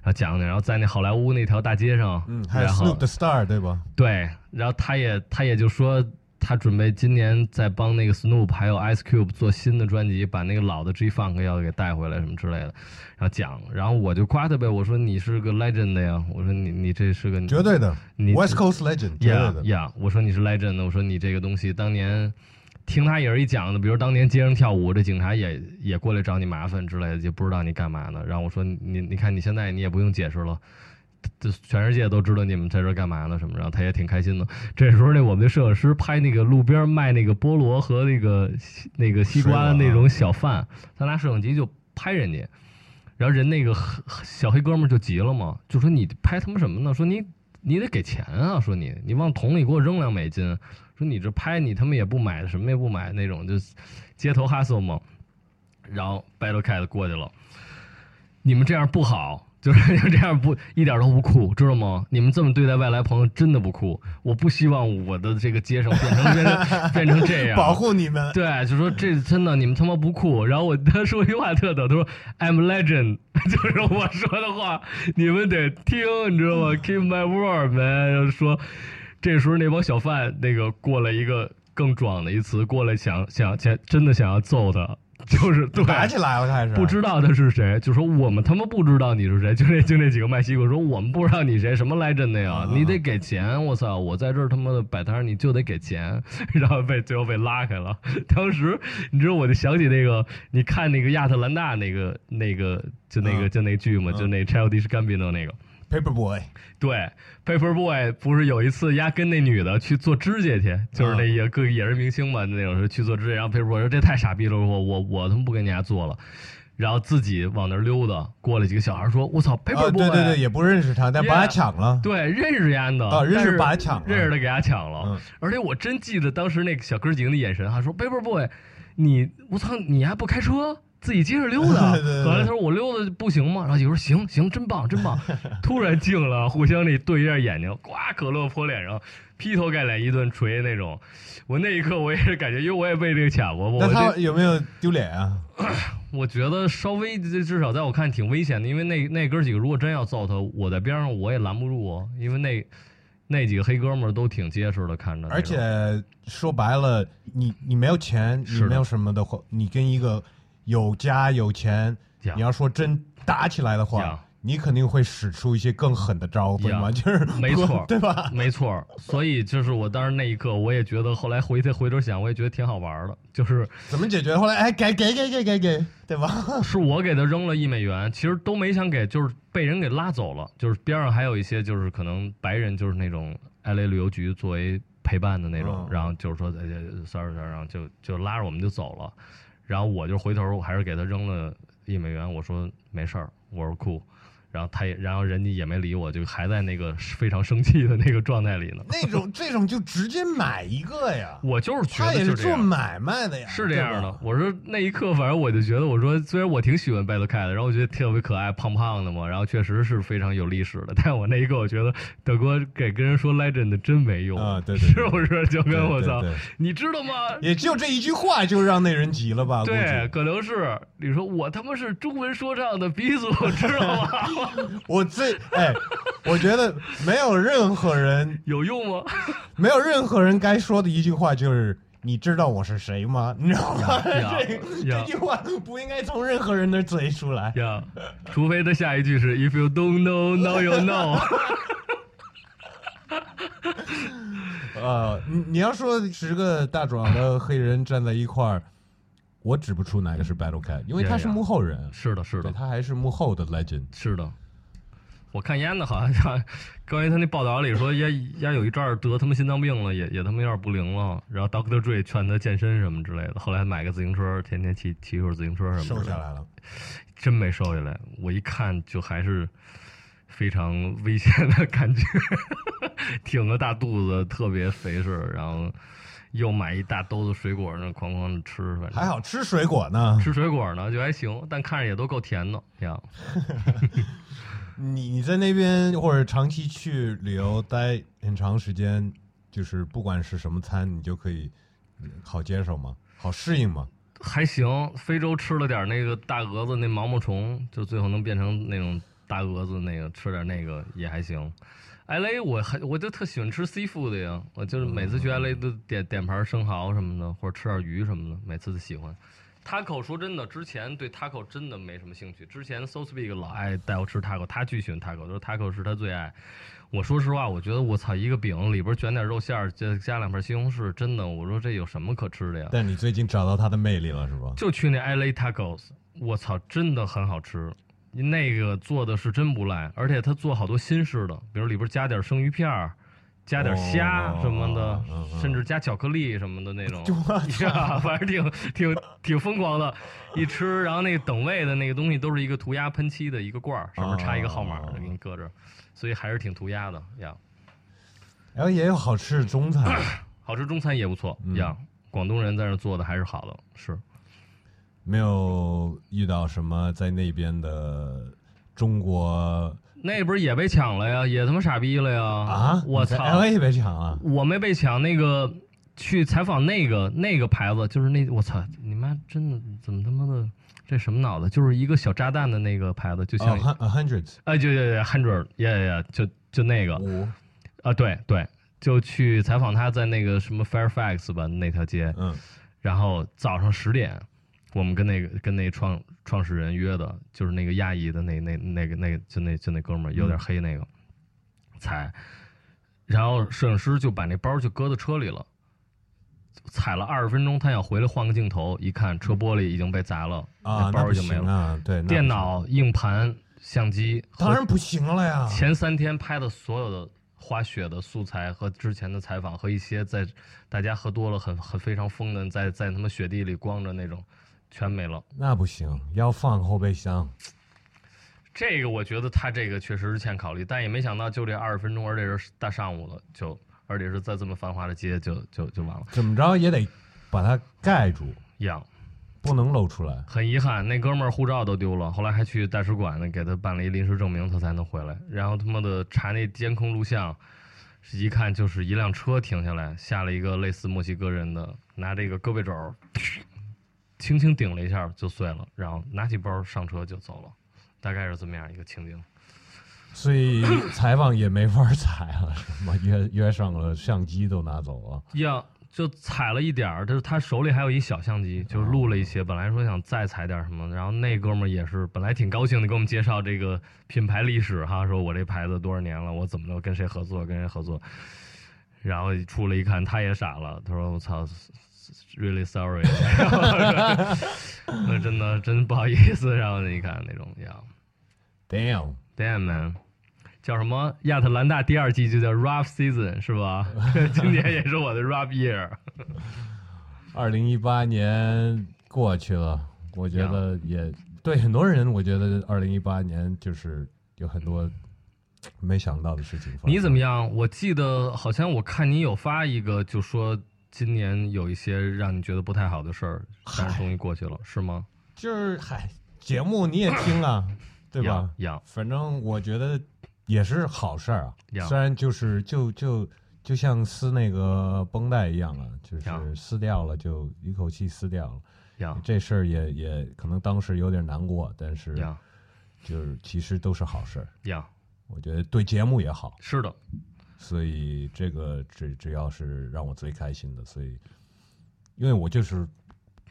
然后讲讲。然后在那好莱坞那条大街上，嗯，还有 Snoop the Star 对吧？对，然后他也他也就说。他准备今年再帮那个 Snoop 还有 Ice Cube 做新的专辑，把那个老的 G Funk 要给带回来什么之类的，然后讲，然后我就夸他呗，我说你是个 Legend 的呀，我说你你这是个绝对的，你 West Coast Legend，对的呀，我说你是 Legend，我说你这个东西当年听他也是一讲的，比如当年街上跳舞，这警察也也过来找你麻烦之类的，就不知道你干嘛呢，然后我说你你看你现在你也不用解释了。这全世界都知道你们在这干嘛呢？什么？然后他也挺开心的。这时候，那我们的摄影师拍那个路边卖那个菠萝和那个那个西瓜的那种小贩，他拿摄影机就拍人家，然后人那个小黑哥们就急了嘛，就说你拍他妈什么呢？说你你得给钱啊！说你你往桶里给我扔两美金。说你这拍你他妈也不买，什么也不买那种，就街头哈搜嘛。然后 Battle Cat 过去了，你们这样不好。就是就这样不一点都不酷，知道吗？你们这么对待外来朋友真的不酷。我不希望我的这个街上变成变成 变成这样。保护你们。对，就说这真的你们他妈不酷。然后我他说一句话特逗，他说 I'm legend，就是我说的话你们得听，你知道吗？Keep my word man。说这时候那帮小贩那个过来一个更壮的一词过来想想想真的想要揍他。就是打起来了，开始不知道他是谁，就说我们他妈不知道你是谁，就那就那几个卖西瓜说我们不知道你谁，什么来真的呀？你得给钱，我操！我在这儿他妈的摆摊，你就得给钱，然后被最后被拉开了。当时你知道，我就想起那个，你看那个亚特兰大那个那个就那个就那剧嘛，就那 Childish Gambino 那个。Paper Boy，对，Paper Boy 不是有一次丫跟那女的去做指甲去，就是那也个也是明星嘛，那种是去做指甲，然后 Paper Boy 说这太傻逼了，我我我他妈不跟你家做了，然后自己往那儿溜达，过来几个小孩说，我操，Paper Boy，对对对，也不认识他，但把他抢了，对，认识丫的，啊，认识把他抢了，认识的给他抢了，而且我真记得当时那个小哥几个的眼神，他说 Paper Boy，你我操，你还不开车？自己接着溜达，完了他说我溜达不行吗？然后几个说行行，真棒真棒。突然静了，互相那对一下眼睛，呱，可乐泼脸上，劈头盖脸一顿锤那种。我那一刻我也是感觉，因为我也被这个卡过。那他有没有丢脸啊？我觉得稍微至少在我看挺危险的，因为那那哥几个如果真要揍他，我在边上我也拦不住啊。因为那那几个黑哥们儿都挺结实的，看着。而且说白了，你你没有钱，你没有什么的话，你跟一个。有家有钱，你要说真打起来的话，你肯定会使出一些更狠的招，对吗？就是没错，对吧？没错。所以就是我当时那一刻，我也觉得后来回头回头想，我也觉得挺好玩的。就是怎么解决？后来哎，给给给给给给，对吧？是我给他扔了一美元，其实都没想给，就是被人给拉走了。就是边上还有一些，就是可能白人，就是那种 LA 旅游局作为陪伴的那种，然后就是说哎，sorry sorry，然后就就拉着我们就走了。然后我就回头，我还是给他扔了一美元。我说没事儿，我说酷。然后他也，然后人家也没理我，就还在那个非常生气的那个状态里呢。那种这种就直接买一个呀！我就是觉得他也是做买卖的呀，是这样的。我说那一刻，反正我就觉得，我说虽然我挺喜欢 Bad Cat 的，然后我觉得特别可爱，胖胖的嘛，然后确实是非常有历史的。但我那一刻，我觉得德哥给跟人说 Legend 真没用啊，对，是不是？就跟我操，你知道吗？也就这一句话就让那人急了吧？对，可能是你说我他妈是中文说唱的鼻祖，知道吗？我最哎，我觉得没有任何人 有用吗？没有任何人该说的一句话就是“你知道我是谁吗？”你知道吗？这这句话不应该从任何人的嘴出来。呀，除非他下一句是 “If you don't know, now you know”。呃，你你要说十个大壮的黑人站在一块儿。我指不出哪个是 Battle Cat，因为他是幕后人。是的，是的，他还是幕后的 Legend。是的，我看烟的好像，关于他那报道里说，烟烟有一阵儿得他妈心脏病了，也也他妈有点不灵了。然后 Doctor Dre 劝他健身什么之类的，后来买个自行车，天天骑骑一会儿自行车什么的。瘦下来了，真没瘦下来。我一看就还是非常危险的感觉，挺个大肚子，特别肥实，然后。又买一大兜子水果那，哐哐的吃。还好吃水果呢，吃水果呢就还行，但看着也都够甜的呀。你 你在那边或者长期去旅游待很长时间，就是不管是什么餐，你就可以好接受吗？好适应吗？还行。非洲吃了点那个大蛾子，那毛毛虫，就最后能变成那种大蛾子，那个吃点那个也还行。L A 我还我就特喜欢吃 seafood 的呀，我就是每次去 L A 都点点盘生蚝什么的，或者吃点鱼什么的，每次都喜欢。Taco 说真的，之前对 Taco 真的没什么兴趣。之前 So Speak 老爱带我吃 Taco，他巨喜欢 Taco，说 Taco 是他最爱。我说实话，我觉得我操，一个饼里边卷点肉馅儿，加加两片西红柿，真的，我说这有什么可吃的呀？但你最近找到它的魅力了是吧？就去那 L A Tacos，我操，真的很好吃。那个做的是真不赖，而且他做好多新式的，比如里边加点生鱼片儿，加点虾什么的，甚至加巧克力什么的那种，呀，反正挺挺挺疯狂的。一吃，然后那个等位的那个东西都是一个涂鸦喷漆的一个罐儿，上面插一个号码给你搁着，所以还是挺涂鸦的呀。然后也有好吃的中餐，好吃中餐也不错呀。广东人在那做的还是好的，是。没有遇到什么在那边的中国，那不是也被抢了呀？也他妈傻逼了呀！啊！我操！我也被抢了。我没被抢，那个去采访那个那个牌子，就是那我操！你妈真的怎么他妈的这什么脑子？就是一个小炸弹的那个牌子，就像 a hundred，哎，就就 hundred，呀呀呀，就就那个啊，对对，就去采访他在那个什么 Fairfax 吧那条街，嗯，然后早上十点。我们跟那个跟那创创始人约的，就是那个亚裔的那那那个那个就那就那哥们儿有点黑那个，踩，然后摄影师就把那包就搁到车里了，踩了二十分钟，他想回来换个镜头，一看车玻璃已经被砸了，啊，包已经没了，对，电脑、硬盘、相机，当然不行了呀。前三天拍的所有的滑雪的素材和之前的采访和一些在大家喝多了很很非常疯的在在他妈雪地里光着那种。全没了，那不行，要放后备箱。这个我觉得他这个确实是欠考虑，但也没想到就这二十分钟，而且是大上午了，就而且是在这么繁华的街，就就就完了。怎么着也得把它盖住，样不能露出来。很遗憾，那哥们儿护照都丢了，后来还去大使馆呢，给他办了一临时证明，他才能回来。然后他妈的查那监控录像，一看就是一辆车停下来，下了一个类似墨西哥人的，拿这个胳膊肘。轻轻顶了一下就碎了，然后拿起包上车就走了，大概是这么样一个情景。所以采访也没法采了，什么约约上了相机都拿走了。呀，就采了一点儿，就是他手里还有一小相机，就录了一些。本来说想再采点什么，然后那哥们儿也是本来挺高兴的，给我们介绍这个品牌历史哈，说我这牌子多少年了，我怎么着跟谁合作，跟谁合作。然后出来一看，他也傻了，他说我操。Really sorry，那真的真不好意思，然后你看那种样，Damn，Damn man，叫什么？亚特兰大第二季就叫 Rough Season 是吧？今年也是我的 Rough Year。二零一八年过去了，我觉得也对很多人，我觉得二零一八年就是有很多没想到的事情。你怎么样？我记得好像我看你有发一个，就说。今年有一些让你觉得不太好的事儿，但是终于过去了，是吗？就是嗨，节目你也听啊，对吧？样，反正我觉得也是好事儿啊。虽然就是就就就像撕那个绷带一样啊，就是撕掉了就一口气撕掉了。样，这事儿也也可能当时有点难过，但是就是其实都是好事儿。样，我觉得对节目也好。是的。所以这个只只要是让我最开心的，所以因为我就是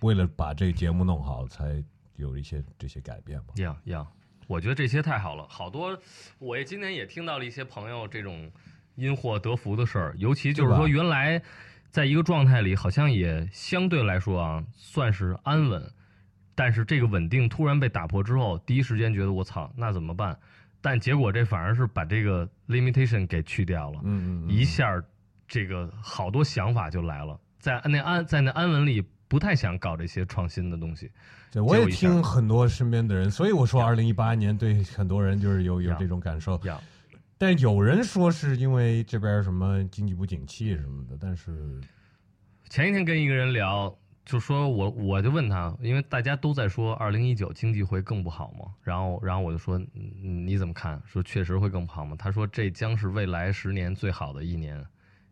为了把这个节目弄好，才有一些这些改变嘛。呀呀，我觉得这些太好了，好多我也今年也听到了一些朋友这种因祸得福的事儿，尤其就是说原来在一个状态里好像也相对来说啊算是安稳，但是这个稳定突然被打破之后，第一时间觉得我操，那怎么办？但结果这反而是把这个 limitation 给去掉了，嗯嗯，一下这个好多想法就来了，在那安在那安稳里不太想搞这些创新的东西。对，我也听很多身边的人，所以我说二零一八年对很多人就是有有这种感受。但有人说是因为这边什么经济不景气什么的，但是前一天跟一个人聊，就说我我就问他，因为大家都在说二零一九经济会更不好嘛，然后然后我就说你怎么看？说确实会更不好吗？他说这将是未来十年最好的一年，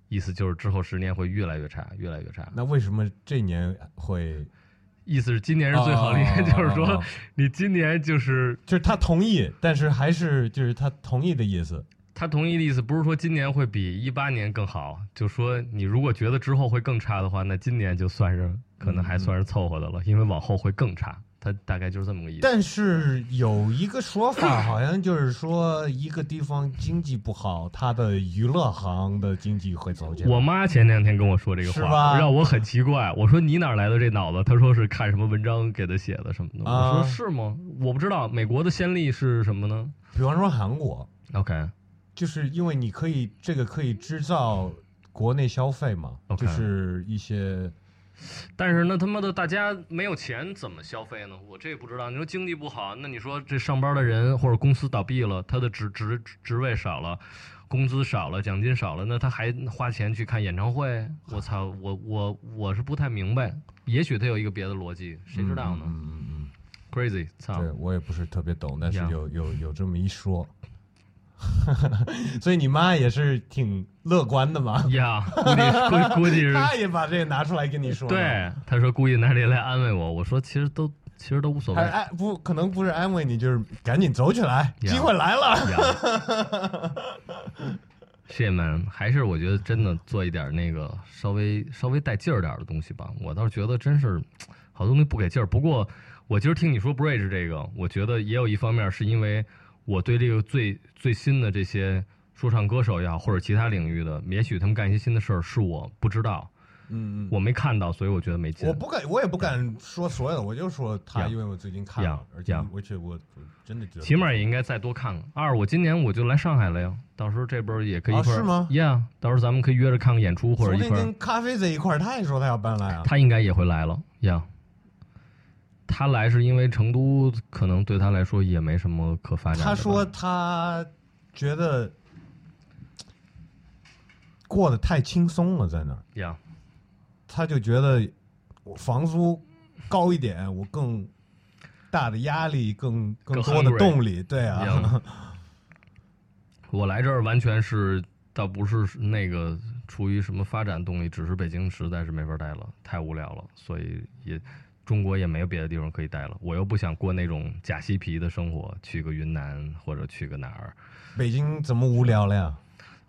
意思就是之后十年会越来越差，越来越差。那为什么这年会？意思是今年是最好的一年，就是说你今年就是就是他同意，但是还是就是他同意的意思。他同意的意思不是说今年会比一八年更好，就说你如果觉得之后会更差的话，那今年就算是可能还算是凑合的了，因为往后会更差。他大概就是这么个意思。但是有一个说法，好像就是说一个地方经济不好，它的娱乐行的经济会走起来。我妈前两天跟我说这个话，让我很奇怪。我说你哪来的这脑子？她说是看什么文章给她写的什么的。我说是吗？我不知道。美国的先例是什么呢？比方说韩国，OK。就是因为你可以这个可以制造国内消费嘛，就是一些，但是那他妈的大家没有钱怎么消费呢？我这也不知道。你说经济不好，那你说这上班的人或者公司倒闭了，他的职职职位少了，工资少了，奖金少了，那他还花钱去看演唱会？我操，我我我是不太明白。也许他有一个别的逻辑，谁知道呢？嗯嗯嗯，crazy，操，对我也不是特别懂，但是有有有这么一说。所以你妈也是挺乐观的嘛？呀，估计 估计是。她也把这个拿出来跟你说。对，她说故意拿这来安慰我。我说其实都其实都无所谓。哎，不可能不是安慰你，就是赶紧走起来，机会来了。谢们，还是我觉得真的做一点那个稍微稍微带劲儿点的东西吧。我倒是觉得真是好多东西不给劲儿。不过我今儿听你说 Bridge 这个，我觉得也有一方面是因为。我对这个最最新的这些说唱歌手也好，或者其他领域的，也许他们干一些新的事儿，是我不知道，嗯嗯，我没看到，所以我觉得没劲。我不敢，我也不敢说所有的，我就说他，因为我最近看了，而且而且我真的觉得，起码也应该再多看看。二，我今年我就来上海了呀，到时候这边也可以一块儿，是吗？Yeah，到时候咱们可以约着看看演出或者一块儿。跟咖啡在一块儿，他也说他要搬来啊，他应该也会来了，Yeah。他来是因为成都可能对他来说也没什么可发展。他说他觉得过得太轻松了，在那儿。呀，他就觉得房租高一点，我更大的压力，更更多的动力。对啊，我来这儿完全是倒不是那个出于什么发展动力，只是北京实在是没法待了，太无聊了，所以也。中国也没有别的地方可以待了，我又不想过那种假嬉皮的生活，去个云南或者去个哪儿。北京怎么无聊了呀？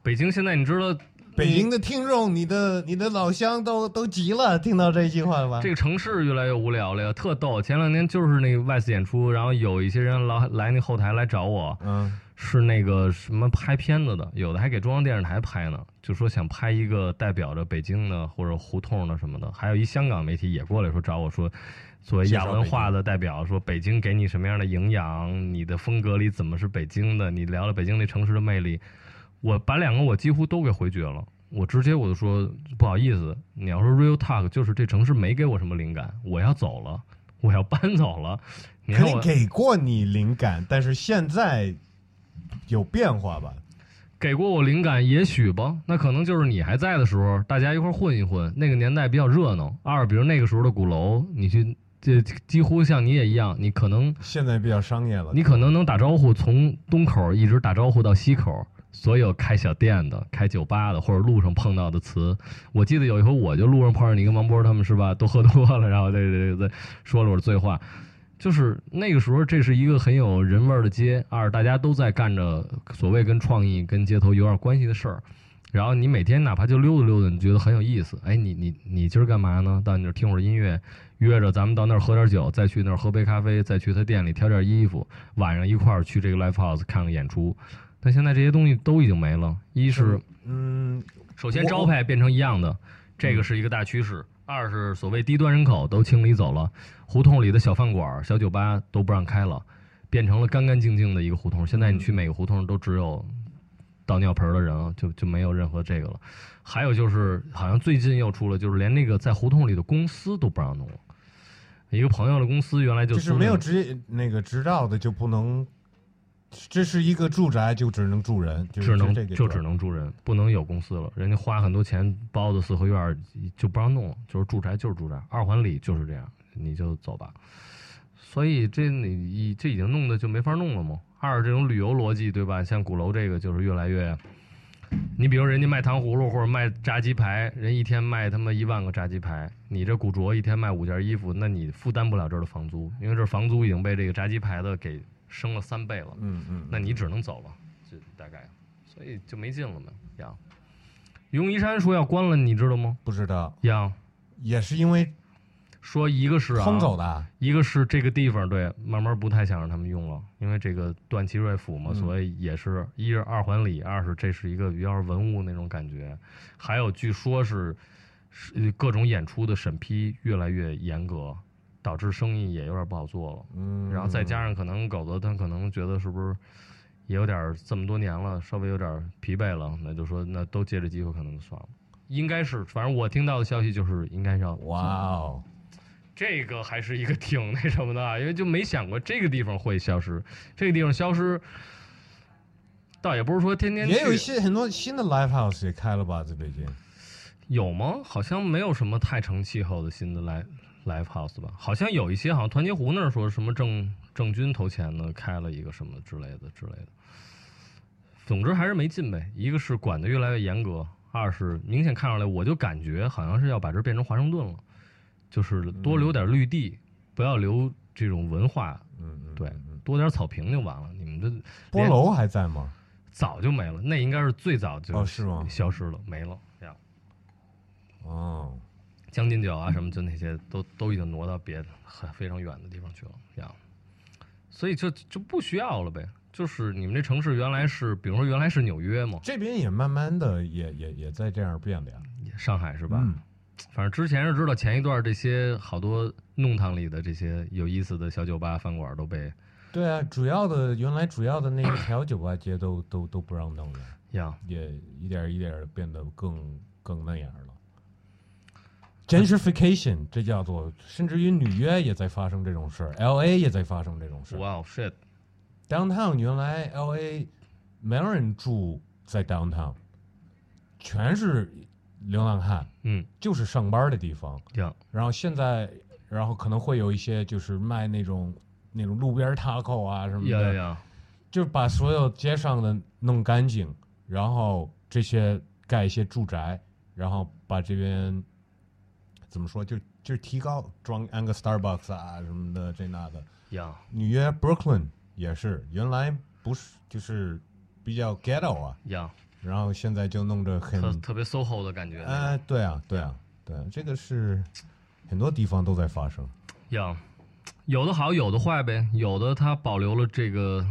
北京现在你知道，北京的听众，你的你的老乡都都急了，听到这句话了吧？这个城市越来越无聊了呀，特逗。前两天就是那个外次演出，然后有一些人老来那后台来找我，嗯。是那个什么拍片子的，有的还给中央电视台拍呢，就说想拍一个代表着北京的或者胡同的什么的。还有一香港媒体也过来说找我说，作为亚文化的代表，说北京给你什么样的营养，你的风格里怎么是北京的？你聊聊北京那城市的魅力。我把两个我几乎都给回绝了，我直接我就说不好意思，你要说 real talk，就是这城市没给我什么灵感，我要走了，我要搬走了。肯定给过你灵感，但是现在。有变化吧，给过我灵感，也许吧。那可能就是你还在的时候，大家一块混一混，那个年代比较热闹。二，比如那个时候的鼓楼，你去，这几乎像你也一样，你可能现在比较商业了。你可能能打招呼，从东口一直打招呼到西口，所有开小店的、开酒吧的，或者路上碰到的词。我记得有一回，我就路上碰上你跟王波他们是吧，都喝多了，然后对对对说了会儿醉话。就是那个时候，这是一个很有人味儿的街。二，大家都在干着所谓跟创意、跟街头有点关系的事儿。然后你每天哪怕就溜达溜达，你觉得很有意思。哎，你你你今儿干嘛呢？到你那儿听会儿音乐，约着咱们到那儿喝点酒，再去那儿喝杯咖啡，再去他店里挑点衣服，晚上一块儿去这个 live house 看个演出。但现在这些东西都已经没了。一是，嗯，首先招牌变成一样的，这个是一个大趋势。二是所谓低端人口都清理走了，胡同里的小饭馆、小酒吧都不让开了，变成了干干净净的一个胡同。现在你去每个胡同都只有倒尿盆的人了，就就没有任何这个了。还有就是，好像最近又出了，就是连那个在胡同里的公司都不让弄了。一个朋友的公司原来就是没有执那个执照的就不能这是一个住宅，就只能住人，只能就只能住人，不能有公司了。人家花很多钱包的四合院就不让弄了，就是住宅就是住宅，二环里就是这样，你就走吧。所以这你这已经弄的就没法弄了嘛？二这种旅游逻辑对吧？像鼓楼这个就是越来越，你比如人家卖糖葫芦或者卖炸鸡排，人一天卖他妈一万个炸鸡排，你这古着一天卖五件衣服，那你负担不了这儿的房租，因为这房租已经被这个炸鸡排的给升了三倍了。嗯嗯，那你只能走了，就大概，所以就没劲了嘛。呀，永一山说要关了，你知道吗？不知道。呀，也是因为。说一个是轰走的，一个是这个地方对，慢慢不太想让他们用了，因为这个段祺瑞府嘛，所以也是一是二环里，二是这是一个比较文物那种感觉，还有据说是是各种演出的审批越来越严格，导致生意也有点不好做了。嗯，然后再加上可能狗子他可能觉得是不是也有点这么多年了，稍微有点疲惫了，那就说那都借着机会可能就算了，应该是，反正我听到的消息就是应该要。哇哦。这个还是一个挺那什么的，因为就没想过这个地方会消失。这个地方消失，倒也不是说天天。也有一些很多新的 live house 也开了吧，在北京。有吗？好像没有什么太成气候的新的 live live house 吧？好像有一些，好像团结湖那儿说什么郑郑钧投钱呢，开了一个什么之类的之类的。总之还是没进呗。一个是管的越来越严格，二是明显看出来，我就感觉好像是要把这变成华盛顿了。就是多留点绿地，不要留这种文化。嗯嗯，对，多点草坪就完了。你们的菠楼还在吗？早就没了，那应该是最早就哦是吗？消失了，没了呀。哦，将进酒啊什么，就那些都都已经挪到别的很非常远的地方去了呀。所以就就不需要了呗。就是你们这城市原来是，比如说原来是纽约嘛，这边也慢慢的也也也在这样变的呀。上海是吧？反正之前是知道，前一段这些好多弄堂里的这些有意思的小酒吧饭馆都被，对啊，主要的原来主要的那一条酒吧街都都都不让弄了，呀，也一点一点变得更更那样了。Gentrification 这叫做，甚至于纽约也在发生这种事儿，L.A. 也在发生这种事儿。Wow shit！Downtown 原来 L.A. 没有人住在 Downtown，全是。流浪汉，嗯，就是上班的地方。呀，然后现在，然后可能会有一些就是卖那种那种路边 taco 啊什么的，呀就把所有街上的弄干净，然后这些盖一些住宅，然后把这边怎么说，就就提高装安个 Starbucks 啊什么的这那的。呀，纽约 Brooklyn 也是，原来不是就是比较 ghetto 啊。呀。然后现在就弄着很特别 SOHO 的感觉。哎，对啊，对啊，对，这个是很多地方都在发生。呀，有的好，有的坏呗。有的它保留了这个，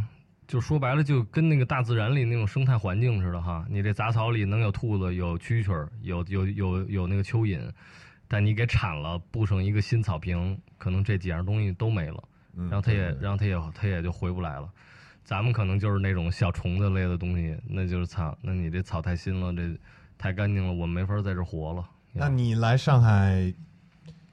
就说白了，就跟那个大自然里那种生态环境似的哈。你这杂草里能有兔子，有蛐蛐儿，有有有有那个蚯蚓，但你给铲了，布上一个新草坪，可能这几样东西都没了。然后它也，然后它也，它也就回不来了。咱们可能就是那种小虫子类的东西，那就是草。那你这草太新了，这太干净了，我们没法在这活了。那你来上海，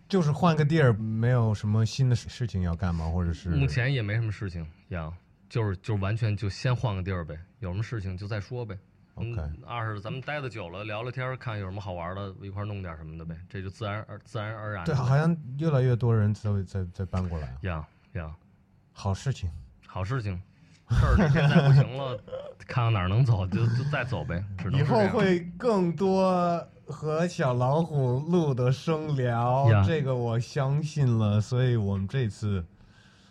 就是换个地儿，没有什么新的事情要干吗？或者是目前也没什么事情，呀，就是就完全就先换个地儿呗，有什么事情就再说呗。OK。二是咱们待的久了，聊聊天，看有什么好玩的，一块弄点什么的呗，这就自然而自然而然。对，好像越来越多人在在在搬过来。呀呀，好事情，好事情。事儿现在不行了，看看哪儿能走就就再走呗。以后会更多和小老虎录的声聊，这个我相信了。所以我们这次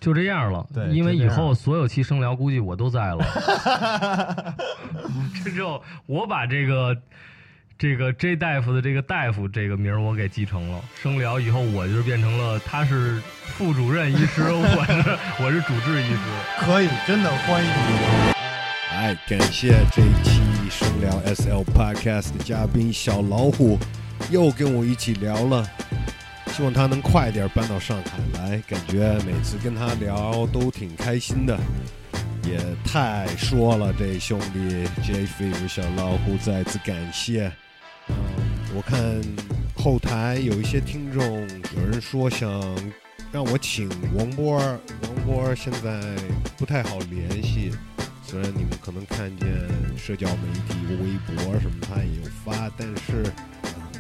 就这样了。对，因为以后所有期生聊估计我都在了。这就我把这个。这个 J 大夫的这个大夫这个名儿我给继承了，生聊以后我就变成了他是副主任医师，我是 我是主治医师，可以，真的欢迎你。哎，感谢这一期生聊 SL Podcast 的嘉宾小老虎，又跟我一起聊了，希望他能快点搬到上海来，感觉每次跟他聊都挺开心的。也太说了，这兄弟 J Fever 小老虎再次感谢。嗯，我看后台有一些听众，有人说想让我请王波，王波现在不太好联系，虽然你们可能看见社交媒体、微博什么他也有发，但是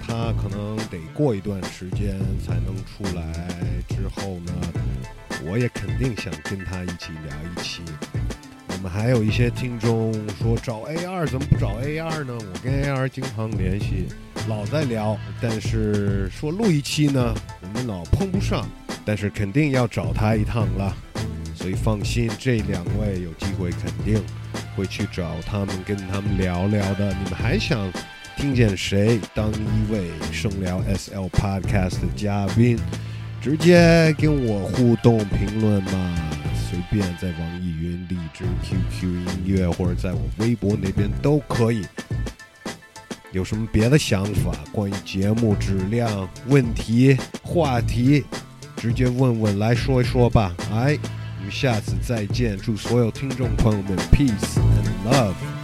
他可能得过一段时间才能出来。之后呢，我也肯定想跟他一起聊一期。我们还有一些听众说找 AR 怎么不找 AR 呢？我跟 AR 经常联系，老在聊，但是说录一期呢，我们老碰不上。但是肯定要找他一趟了，所以放心，这两位有机会肯定会去找他们，跟他们聊聊的。你们还想听见谁当一位声聊 SL Podcast 的嘉宾？直接跟我互动评论嘛，随便在网易云、荔枝、QQ 音乐或者在我微博那边都可以。有什么别的想法？关于节目质量问题、话题？直接问问来说一说吧，哎，我们下次再见，祝所有听众朋友们 peace and love。